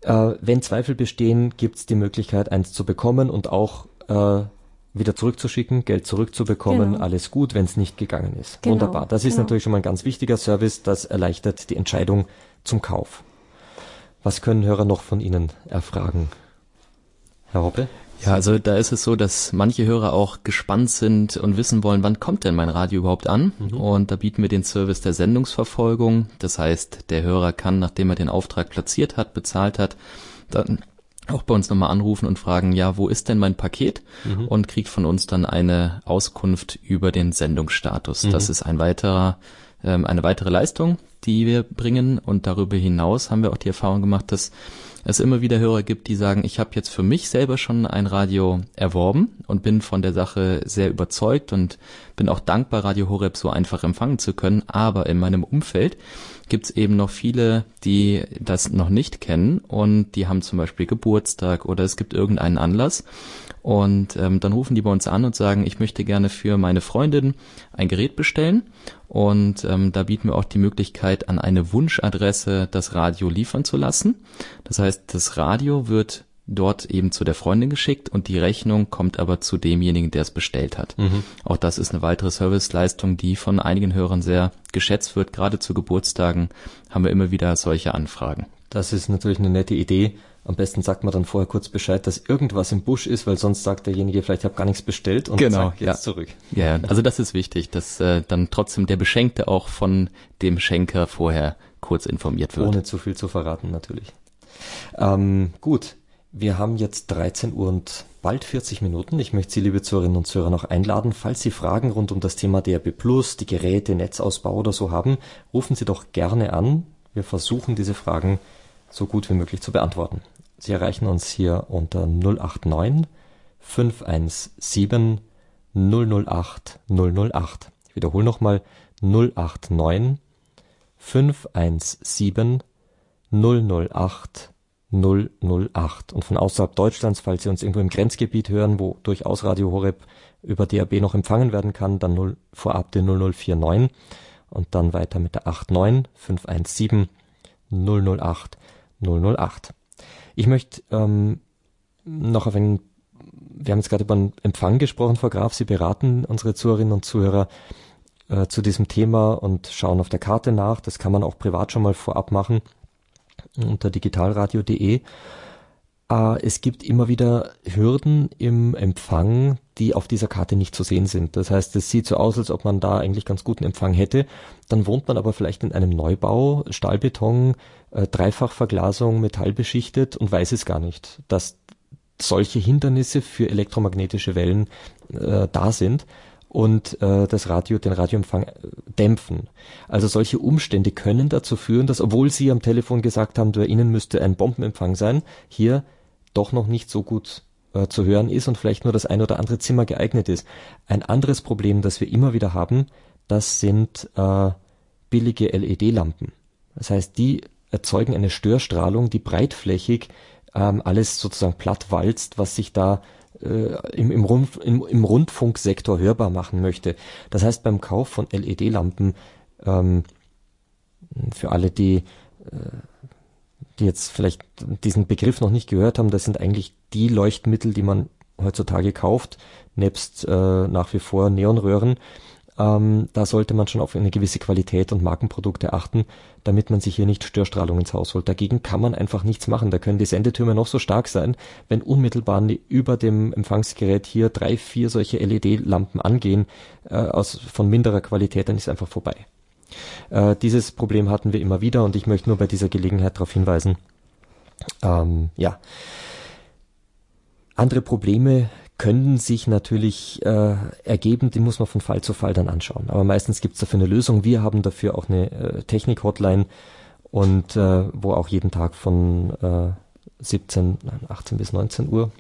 Äh, wenn Zweifel bestehen, gibt es die Möglichkeit, eins zu bekommen und auch äh, wieder zurückzuschicken, Geld zurückzubekommen, genau. alles gut, wenn es nicht gegangen ist. Genau, Wunderbar. Das ist genau. natürlich schon mal ein ganz wichtiger Service, das erleichtert die Entscheidung zum Kauf. Was können Hörer noch von Ihnen erfragen? Herr Hoppe? Ja, also da ist es so, dass manche Hörer auch gespannt sind und wissen wollen, wann kommt denn mein Radio überhaupt an? Mhm. Und da bieten wir den Service der Sendungsverfolgung. Das heißt, der Hörer kann, nachdem er den Auftrag platziert hat, bezahlt hat, dann auch bei uns nochmal anrufen und fragen, ja, wo ist denn mein Paket? Mhm. Und kriegt von uns dann eine Auskunft über den Sendungsstatus. Mhm. Das ist ein weiterer, ähm, eine weitere Leistung, die wir bringen. Und darüber hinaus haben wir auch die Erfahrung gemacht, dass es immer wieder Hörer gibt, die sagen, ich habe jetzt für mich selber schon ein Radio erworben und bin von der Sache sehr überzeugt und bin auch dankbar, Radio Horeb so einfach empfangen zu können. Aber in meinem Umfeld gibt es eben noch viele, die das noch nicht kennen und die haben zum Beispiel Geburtstag oder es gibt irgendeinen Anlass und ähm, dann rufen die bei uns an und sagen, ich möchte gerne für meine Freundin ein Gerät bestellen. Und ähm, da bieten wir auch die Möglichkeit, an eine Wunschadresse das Radio liefern zu lassen. Das heißt, das Radio wird dort eben zu der Freundin geschickt und die Rechnung kommt aber zu demjenigen, der es bestellt hat. Mhm. Auch das ist eine weitere Serviceleistung, die von einigen Hörern sehr geschätzt wird. Gerade zu Geburtstagen haben wir immer wieder solche Anfragen. Das ist natürlich eine nette Idee. Am besten sagt man dann vorher kurz Bescheid, dass irgendwas im Busch ist, weil sonst sagt derjenige vielleicht, ich habe gar nichts bestellt und genau, sagt jetzt ja. zurück. Ja, also das ist wichtig, dass äh, dann trotzdem der Beschenkte auch von dem Schenker vorher kurz informiert wird. Ohne zu viel zu verraten natürlich. Ähm, gut, wir haben jetzt 13 Uhr und bald 40 Minuten. Ich möchte Sie, liebe Zuhörerinnen und Zuhörer, noch einladen. Falls Sie Fragen rund um das Thema DRB Plus, die Geräte, Netzausbau oder so haben, rufen Sie doch gerne an. Wir versuchen diese Fragen so gut wie möglich zu beantworten. Sie erreichen uns hier unter 089 517 008 008. Ich wiederhole nochmal 089 517 008 008. Und von außerhalb Deutschlands, falls Sie uns irgendwo im Grenzgebiet hören, wo durchaus Radio Horeb über DAB noch empfangen werden kann, dann 0, vorab die 0049 und dann weiter mit der 89 517 008 008. Ich möchte ähm, noch auf einen, wir haben jetzt gerade über einen Empfang gesprochen, Frau Graf, Sie beraten unsere Zuhörerinnen und Zuhörer äh, zu diesem Thema und schauen auf der Karte nach. Das kann man auch privat schon mal vorab machen unter digitalradio.de. Äh, es gibt immer wieder Hürden im Empfang, die auf dieser Karte nicht zu sehen sind. Das heißt, es sieht so aus, als ob man da eigentlich ganz guten Empfang hätte. Dann wohnt man aber vielleicht in einem Neubau, Stahlbeton, äh, Dreifachverglasung, metallbeschichtet und weiß es gar nicht, dass solche Hindernisse für elektromagnetische Wellen äh, da sind und äh, das Radio, den Radioempfang äh, dämpfen. Also solche Umstände können dazu führen, dass, obwohl Sie am Telefon gesagt haben, bei Ihnen müsste ein Bombenempfang sein, hier doch noch nicht so gut äh, zu hören ist und vielleicht nur das ein oder andere Zimmer geeignet ist. Ein anderes Problem, das wir immer wieder haben, das sind äh, billige LED-Lampen. Das heißt, die erzeugen eine Störstrahlung, die breitflächig ähm, alles sozusagen platt walzt, was sich da im, im, Rund, im, im, Rundfunksektor hörbar machen möchte. Das heißt, beim Kauf von LED-Lampen, ähm, für alle, die, äh, die jetzt vielleicht diesen Begriff noch nicht gehört haben, das sind eigentlich die Leuchtmittel, die man heutzutage kauft, nebst äh, nach wie vor Neonröhren. Ähm, da sollte man schon auf eine gewisse Qualität und Markenprodukte achten, damit man sich hier nicht Störstrahlung ins Haus holt. Dagegen kann man einfach nichts machen. Da können die Sendetürme noch so stark sein. Wenn unmittelbar über dem Empfangsgerät hier drei, vier solche LED-Lampen angehen, äh, aus, von minderer Qualität, dann ist einfach vorbei. Äh, dieses Problem hatten wir immer wieder und ich möchte nur bei dieser Gelegenheit darauf hinweisen. Ähm, ja. Andere Probleme können sich natürlich äh, ergeben, die muss man von Fall zu Fall dann anschauen. Aber meistens gibt es dafür eine Lösung. Wir haben dafür auch eine äh, Technik-Hotline und äh, wo auch jeden Tag von äh, 17, 18 bis 19 Uhr,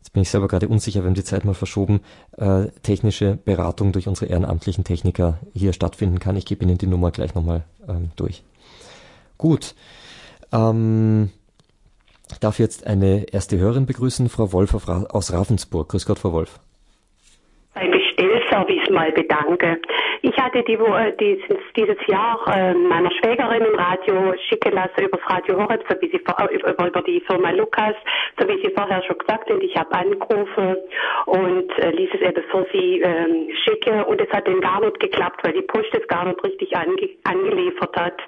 jetzt bin ich selber gerade unsicher, wir haben die Zeit mal verschoben, äh, technische Beratung durch unsere ehrenamtlichen Techniker hier stattfinden kann. Ich gebe Ihnen die Nummer gleich nochmal ähm, durch. Gut. Ähm, ich darf jetzt eine erste Hörerin begrüßen, Frau Wolf aus Ravensburg. Grüß Gott, Frau Wolf. Bei Bestellservice mal bedanke. Ich hatte die, äh, dieses, dieses Jahr äh, meiner Schwägerin im Radio schicken lassen über das Radio Horeb, so wie sie äh, über, über die Firma Lukas, so wie sie vorher schon gesagt hat. Ich habe angerufen und äh, ließ es eben für sie ähm, schicken und es hat dann gar nicht geklappt, weil die Post es gar nicht richtig ange angeliefert hat.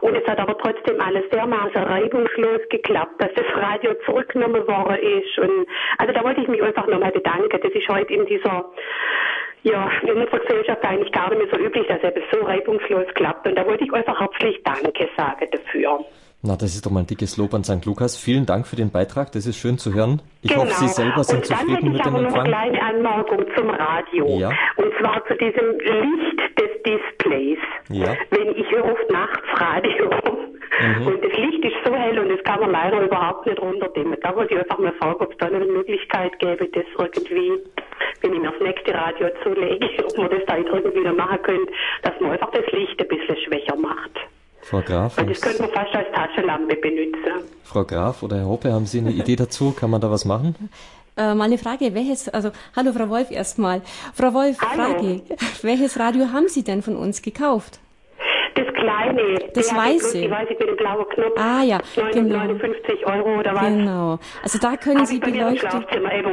Und es hat aber trotzdem alles dermaßen reibungslos geklappt, dass das Radio zurückgenommen worden ist. Und also da wollte ich mich einfach nochmal bedanken. Das ist heute in dieser ja, in unserer Gesellschaft eigentlich gar nicht mehr so üblich, dass es so reibungslos klappt. Und da wollte ich einfach herzlich Danke sagen dafür. Na, das ist doch mal ein dickes Lob an St. Lukas. Vielen Dank für den Beitrag. Das ist schön zu hören. Ich genau. hoffe, Sie selber sind zufrieden mit dem Empfang. Dann hätte ich aber noch eine kleine Anmerkung zum Radio. Ja. Und zwar zu diesem Licht des Displays. Ja. Wenn ich höre oft nachts Radio mhm. und das Licht ist so hell und das kann man leider überhaupt nicht runterdimmen. Da wollte ich einfach mal fragen, ob es da eine Möglichkeit gäbe, das irgendwie, wenn ich mir das nächste Radio zulege, ob man das da irgendwie wieder machen könnte, dass man einfach das Licht ein bisschen schwächer macht. Frau Graf. Weil das könnte man fast als Taschenlampe benutzen. Frau Graf oder Herr Hoppe, haben Sie eine Idee dazu? Kann man da was machen? Äh, mal eine Frage, welches, also, hallo Frau Wolf erstmal. Frau Wolf, hallo. Frage, welches Radio haben Sie denn von uns gekauft? Das kleine. Das weiße. Die weiße mit dem blauen Knopf. Ah ja, 9, genau. 59 Euro oder was. Genau. Also da können Hab Sie beleuchten.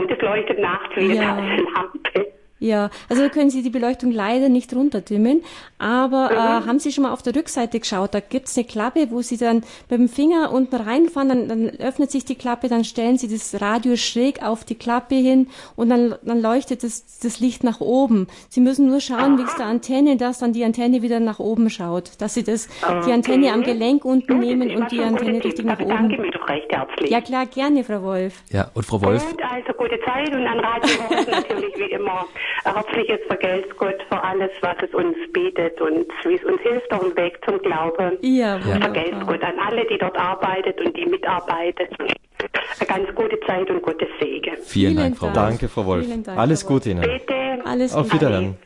Das leuchtet nachts wie ja. eine Lampe. Ja, also können Sie die Beleuchtung leider nicht runterdimmen, aber mhm. äh, haben Sie schon mal auf der Rückseite geschaut? Da gibt's eine Klappe, wo Sie dann mit dem Finger unten reinfahren, dann, dann öffnet sich die Klappe, dann stellen Sie das Radio schräg auf die Klappe hin und dann, dann leuchtet das, das Licht nach oben. Sie müssen nur schauen, wie es der Antenne, dass dann die Antenne wieder nach oben schaut, dass Sie das, die Antenne am Gelenk unten nehmen und die Antenne richtig nach oben. Danke mich doch recht herzlich. Ja klar, gerne, Frau Wolf. Ja, und Frau Wolf? Gut, also gute Zeit und an Radio natürlich wie immer herzliches Vergelt's Gott für alles, was es uns bietet und wie es uns hilft auf dem Weg zum Glauben. Ja, Vergelt's Gott an alle, die dort arbeitet und die mitarbeitet. Eine ganz gute Zeit und Gottes Segen. Vielen, Vielen Dank, Frau Wolf. Danke, Frau Wolf. Dank, alles Gute Ihnen. Bitte. Alles Auf Wiederhören.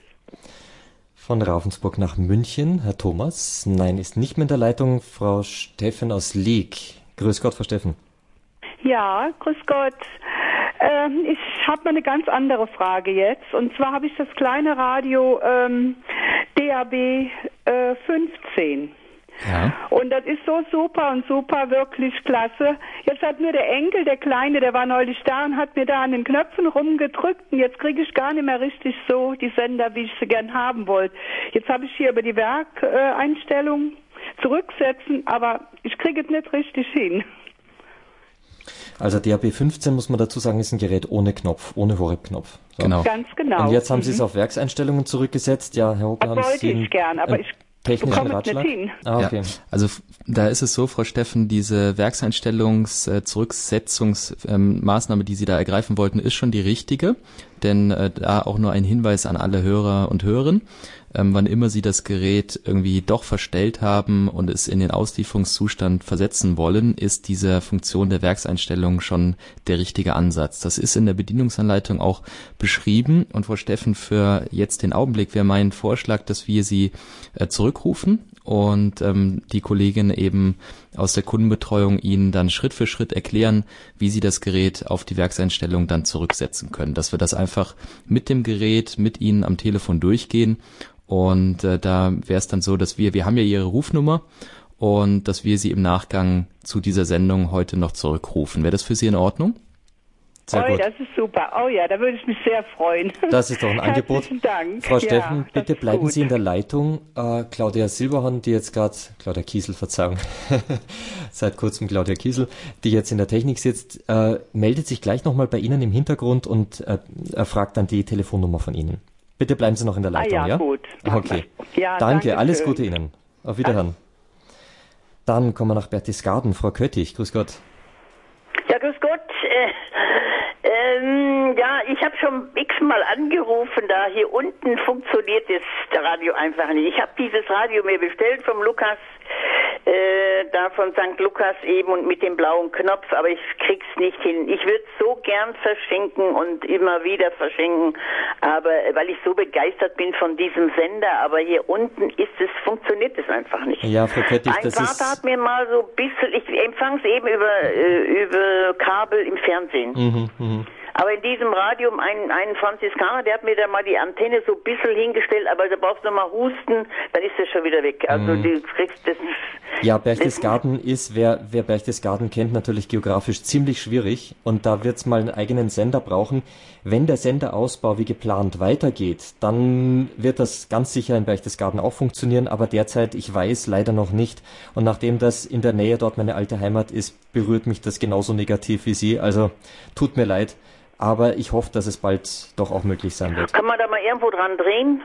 Von Ravensburg nach München, Herr Thomas. Nein, ist nicht mehr in der Leitung Frau Steffen aus Leek. Grüß Gott, Frau Steffen. Ja, grüß Gott. Ähm, ich habe mal eine ganz andere Frage jetzt. Und zwar habe ich das kleine Radio ähm, DAB äh, 15. Ja. Und das ist so super und super, wirklich klasse. Jetzt hat nur der Enkel, der Kleine, der war neulich da und hat mir da an den Knöpfen rumgedrückt und jetzt kriege ich gar nicht mehr richtig so die Sender, wie ich sie gern haben wollte. Jetzt habe ich hier über die Werkeinstellung zurücksetzen, aber ich kriege es nicht richtig hin. Also DAB 15 muss man dazu sagen, ist ein Gerät ohne Knopf, ohne Horeb-Knopf. So. Genau. Ganz genau. Und jetzt haben mhm. Sie es auf Werkseinstellungen zurückgesetzt. Ja, Herr Hoppe, haben Sie ich gern, aber ich technischen Ratschlag? Ah, okay. Ja, also da ist es so, Frau Steffen, diese Werkseinstellungs-Zurücksetzungsmaßnahme, äh, die Sie da ergreifen wollten, ist schon die richtige. Denn äh, da auch nur ein Hinweis an alle Hörer und Hörerinnen ähm, wann immer sie das Gerät irgendwie doch verstellt haben und es in den Auslieferungszustand versetzen wollen, ist diese Funktion der Werkseinstellung schon der richtige Ansatz. Das ist in der Bedienungsanleitung auch beschrieben und Frau Steffen, für jetzt den Augenblick wäre mein Vorschlag, dass wir sie äh, zurückrufen und ähm, die Kollegin eben aus der Kundenbetreuung Ihnen dann Schritt für Schritt erklären, wie Sie das Gerät auf die Werkseinstellung dann zurücksetzen können. Dass wir das einfach mit dem Gerät, mit Ihnen am Telefon durchgehen und äh, da wäre es dann so, dass wir, wir haben ja Ihre Rufnummer und dass wir Sie im Nachgang zu dieser Sendung heute noch zurückrufen. Wäre das für Sie in Ordnung? Sehr oh, gut. das ist super. Oh ja, da würde ich mich sehr freuen. Das ist doch ein Angebot. Dank. Frau Steffen, ja, bitte bleiben gut. Sie in der Leitung. Äh, Claudia Silberhorn, die jetzt gerade, Claudia Kiesel, Verzeihung, seit kurzem Claudia Kiesel, die jetzt in der Technik sitzt, äh, meldet sich gleich nochmal bei Ihnen im Hintergrund und äh, erfragt dann die Telefonnummer von Ihnen. Bitte bleiben Sie noch in der Leitung, ah, ja? ja? gut. Okay. Ja, danke, danke alles Gute Ihnen. Auf Wiederhören. Dann kommen wir nach Berchtesgaden. Frau Köttich, grüß Gott. Ja, grüß Gott. Äh, ähm, ja, ich habe schon x-mal angerufen, da hier unten funktioniert das Radio einfach nicht. Ich habe dieses Radio mir bestellt vom Lukas äh, da von St. Lukas eben und mit dem blauen Knopf, aber ich krieg's nicht hin. Ich würde so gern verschenken und immer wieder verschenken, aber weil ich so begeistert bin von diesem Sender, aber hier unten ist es, funktioniert es einfach nicht. Ja, Frau Kettig, Ein Vater hat mir mal so ein bisschen, ich empfange es eben über, äh, über Kabel im Fernsehen. Mhm, mh. Aber in diesem Radium, ein, ein Franziskaner, der hat mir da mal die Antenne so ein bisschen hingestellt, aber da brauchst du mal husten, dann ist das schon wieder weg. Also Mhm. du kriegst das. Ja, Berchtesgaden ist, wer, wer Berchtesgaden kennt, natürlich geografisch ziemlich schwierig und da wird's mal einen eigenen Sender brauchen. Wenn der Senderausbau wie geplant weitergeht, dann wird das ganz sicher in Berchtesgaden auch funktionieren, aber derzeit, ich weiß leider noch nicht. Und nachdem das in der Nähe dort meine alte Heimat ist, berührt mich das genauso negativ wie Sie. Also tut mir leid, aber ich hoffe, dass es bald doch auch möglich sein wird. Kann man da mal irgendwo dran drehen?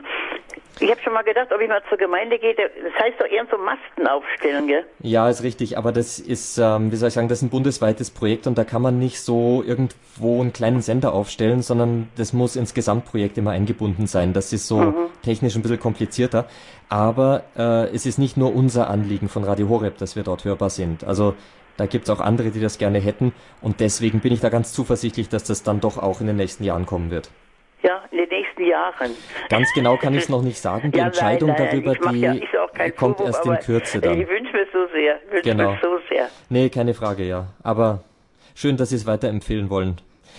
Ich habe schon mal gedacht, ob ich mal zur Gemeinde gehe. Das heißt doch irgendwo Masten aufstellen, gell? Ja, ist richtig, aber das ist, ähm, wie soll ich sagen, das ist ein bundesweites Projekt und da kann man nicht so irgendwo einen kleinen Sender aufstellen, sondern das muss ins Gesamtprojekt immer eingebunden sein. Das ist so technisch ein bisschen komplizierter. Aber äh, es ist nicht nur unser Anliegen von Radio Horeb, dass wir dort hörbar sind. Also da gibt's auch andere, die das gerne hätten und deswegen bin ich da ganz zuversichtlich, dass das dann doch auch in den nächsten Jahren kommen wird. Ja, in den nächsten Jahren. Ganz genau kann ich es noch nicht sagen. Die Ja, Entscheidung nein, nein, darüber, die ja, kommt Vorwurf, erst in Kürze dann. Ich wünsche mir so sehr. Wünsche Genau. mir so sehr. Nee, keine Frage, ja. Aber schön, dass Sie es weiterempfehlen wollen.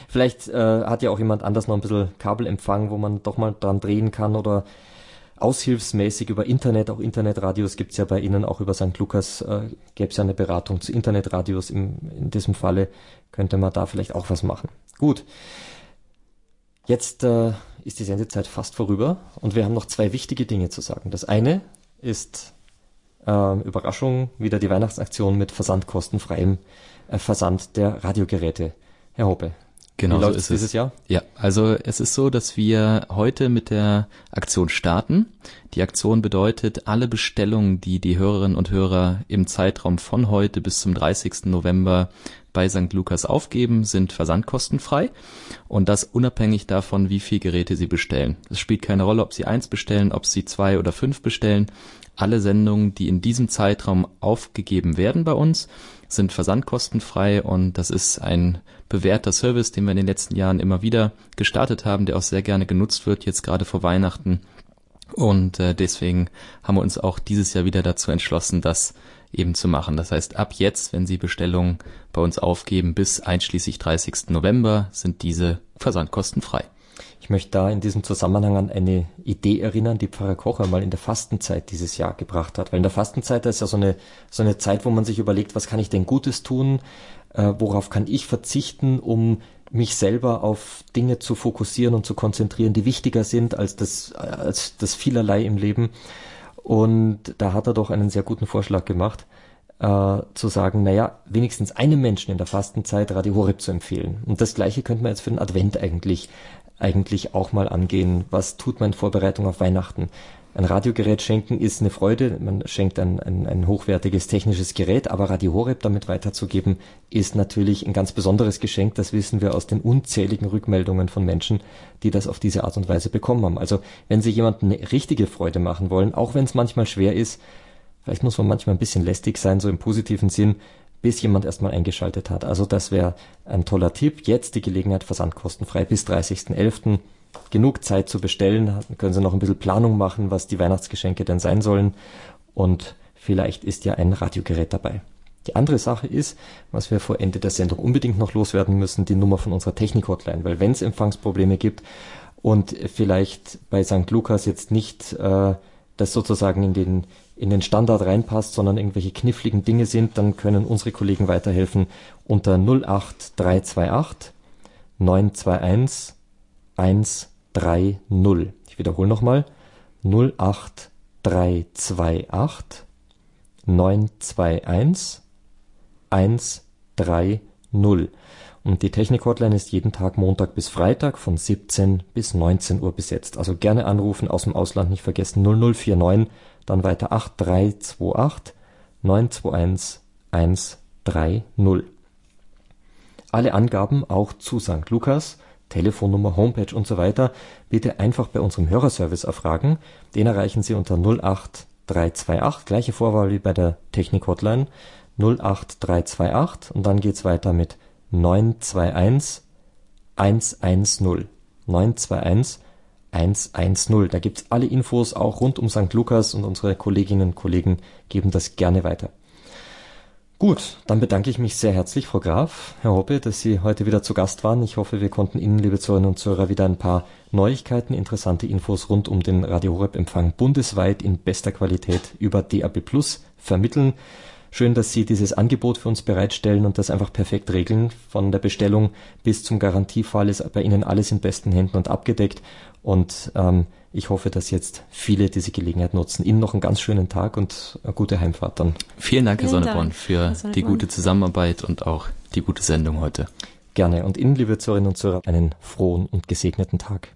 Vielleicht äh, hat ja auch jemand anders noch ein bisschen Kabelempfang, wo man doch mal dran drehen kann oder aushilfsmäßig über Internet, auch Internetradios gibt's ja bei Ihnen, auch über St. Lukas äh, gäbe es ja eine Beratung zu Internetradios. Im, in diesem Falle könnte man da vielleicht auch was machen. Gut. Jetzt äh, ist die Sendezeit fast vorüber und wir haben noch zwei wichtige Dinge zu sagen. Das eine ist ähm, Überraschung, wieder die Weihnachtsaktion mit versandkostenfreiem äh, Versand der Radiogeräte. Herr Hoppe, Genau wie so ist dieses es. Jahr? Ja, also es ist so, dass wir heute mit der Aktion starten. Die Aktion bedeutet, alle Bestellungen, die die Hörerinnen und Hörer im Zeitraum von heute bis zum 30. November bei St. Lukas aufgeben, sind versandkostenfrei und das unabhängig davon, wie viel Geräte sie bestellen. Es spielt keine Rolle, ob sie eins bestellen, ob sie zwei oder fünf bestellen. Alle Sendungen, die in diesem Zeitraum aufgegeben werden bei uns, sind versandkostenfrei und das ist ein bewährter Service, den wir in den letzten Jahren immer wieder gestartet haben, der auch sehr gerne genutzt wird, jetzt gerade vor Weihnachten. Und äh, deswegen haben wir uns auch dieses Jahr wieder dazu entschlossen, das eben zu machen. Das heißt, ab jetzt, wenn Sie Bestellungen bei uns aufgeben, bis einschließlich 30. November, sind diese versandkostenfrei. Ich möchte da in diesem Zusammenhang an eine Idee erinnern, die Pfarrer Kocher mal in der Fastenzeit dieses Jahr gebracht hat. Weil in der Fastenzeit da ist ja so eine, so eine Zeit, wo man sich überlegt, was kann ich denn Gutes tun, äh, worauf kann ich verzichten, um mich selber auf Dinge zu fokussieren und zu konzentrieren, die wichtiger sind als das, als das vielerlei im Leben. Und da hat er doch einen sehr guten Vorschlag gemacht, äh, zu sagen, naja, wenigstens einem Menschen in der Fastenzeit Radio Horeb zu empfehlen. Und das Gleiche könnte man jetzt für den Advent eigentlich, eigentlich auch mal angehen. Was tut man in Vorbereitung auf Weihnachten? Ein Radiogerät schenken ist eine Freude. Man schenkt ein, ein, ein hochwertiges technisches Gerät, aber Radio Horeb damit weiterzugeben, ist natürlich ein ganz besonderes Geschenk. Das wissen wir aus den unzähligen Rückmeldungen von Menschen, die das auf diese Art und Weise bekommen haben. Also wenn Sie jemandem eine richtige Freude machen wollen, auch wenn es manchmal schwer ist, vielleicht muss man manchmal ein bisschen lästig sein, so im positiven Sinn, bis jemand erstmal eingeschaltet hat. Also das wäre ein toller Tipp. Jetzt die Gelegenheit versandkostenfrei bis 30.11 genug Zeit zu bestellen. Können Sie noch ein bisschen Planung machen, was die Weihnachtsgeschenke denn sein sollen. Und vielleicht ist ja ein Radiogerät dabei. Die andere Sache ist, was wir vor Ende der Sendung unbedingt noch loswerden müssen, die Nummer von unserer Technik-Hotline. Weil wenn es Empfangsprobleme gibt und vielleicht bei St. Lukas jetzt nicht äh, das sozusagen in den, in den Standard reinpasst, sondern irgendwelche kniffligen Dinge sind, dann können unsere Kollegen weiterhelfen unter 08328 921 130. Ich wiederhole nochmal. 08328 921 130. Und die Technik-Hotline ist jeden Tag Montag bis Freitag von 17 bis 19 Uhr besetzt. Also gerne anrufen, aus dem Ausland nicht vergessen 0049, dann weiter 8328 921 130. Alle Angaben auch zu St. Lukas, Telefonnummer, Homepage und so weiter, bitte einfach bei unserem Hörerservice erfragen. Den erreichen Sie unter 08328, gleiche Vorwahl wie bei der Technik-Hotline, 08328 und dann geht's weiter mit 921 110. 921 110. Da gibt's alle Infos auch rund um St. Lukas und unsere Kolleginnen und Kollegen geben das gerne weiter. Gut, dann bedanke ich mich sehr herzlich, Frau Graf, Herr Hoppe, dass Sie heute wieder zu Gast waren. Ich hoffe, wir konnten Ihnen, liebe Zuhörerinnen und Zuhörer, wieder ein paar Neuigkeiten, interessante Infos rund um den Radio Horeb Empfang bundesweit in bester Qualität über DAB Plus vermitteln. Schön, dass Sie dieses Angebot für uns bereitstellen und das einfach perfekt regeln. Von der Bestellung bis zum Garantiefall ist bei Ihnen alles in besten Händen und abgedeckt. Und ähm, ich hoffe, dass jetzt viele diese Gelegenheit nutzen. Ihnen noch einen ganz schönen Tag und eine gute Heimfahrt dann. Vielen Dank, Herr Sonneborn, für Sonneborn. die gute Zusammenarbeit und auch die gute Sendung heute. Gerne. Und Ihnen, liebe Zuhörerinnen und Zuhörer, einen frohen und gesegneten Tag.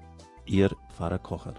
Ihr Pfarrer Kocher.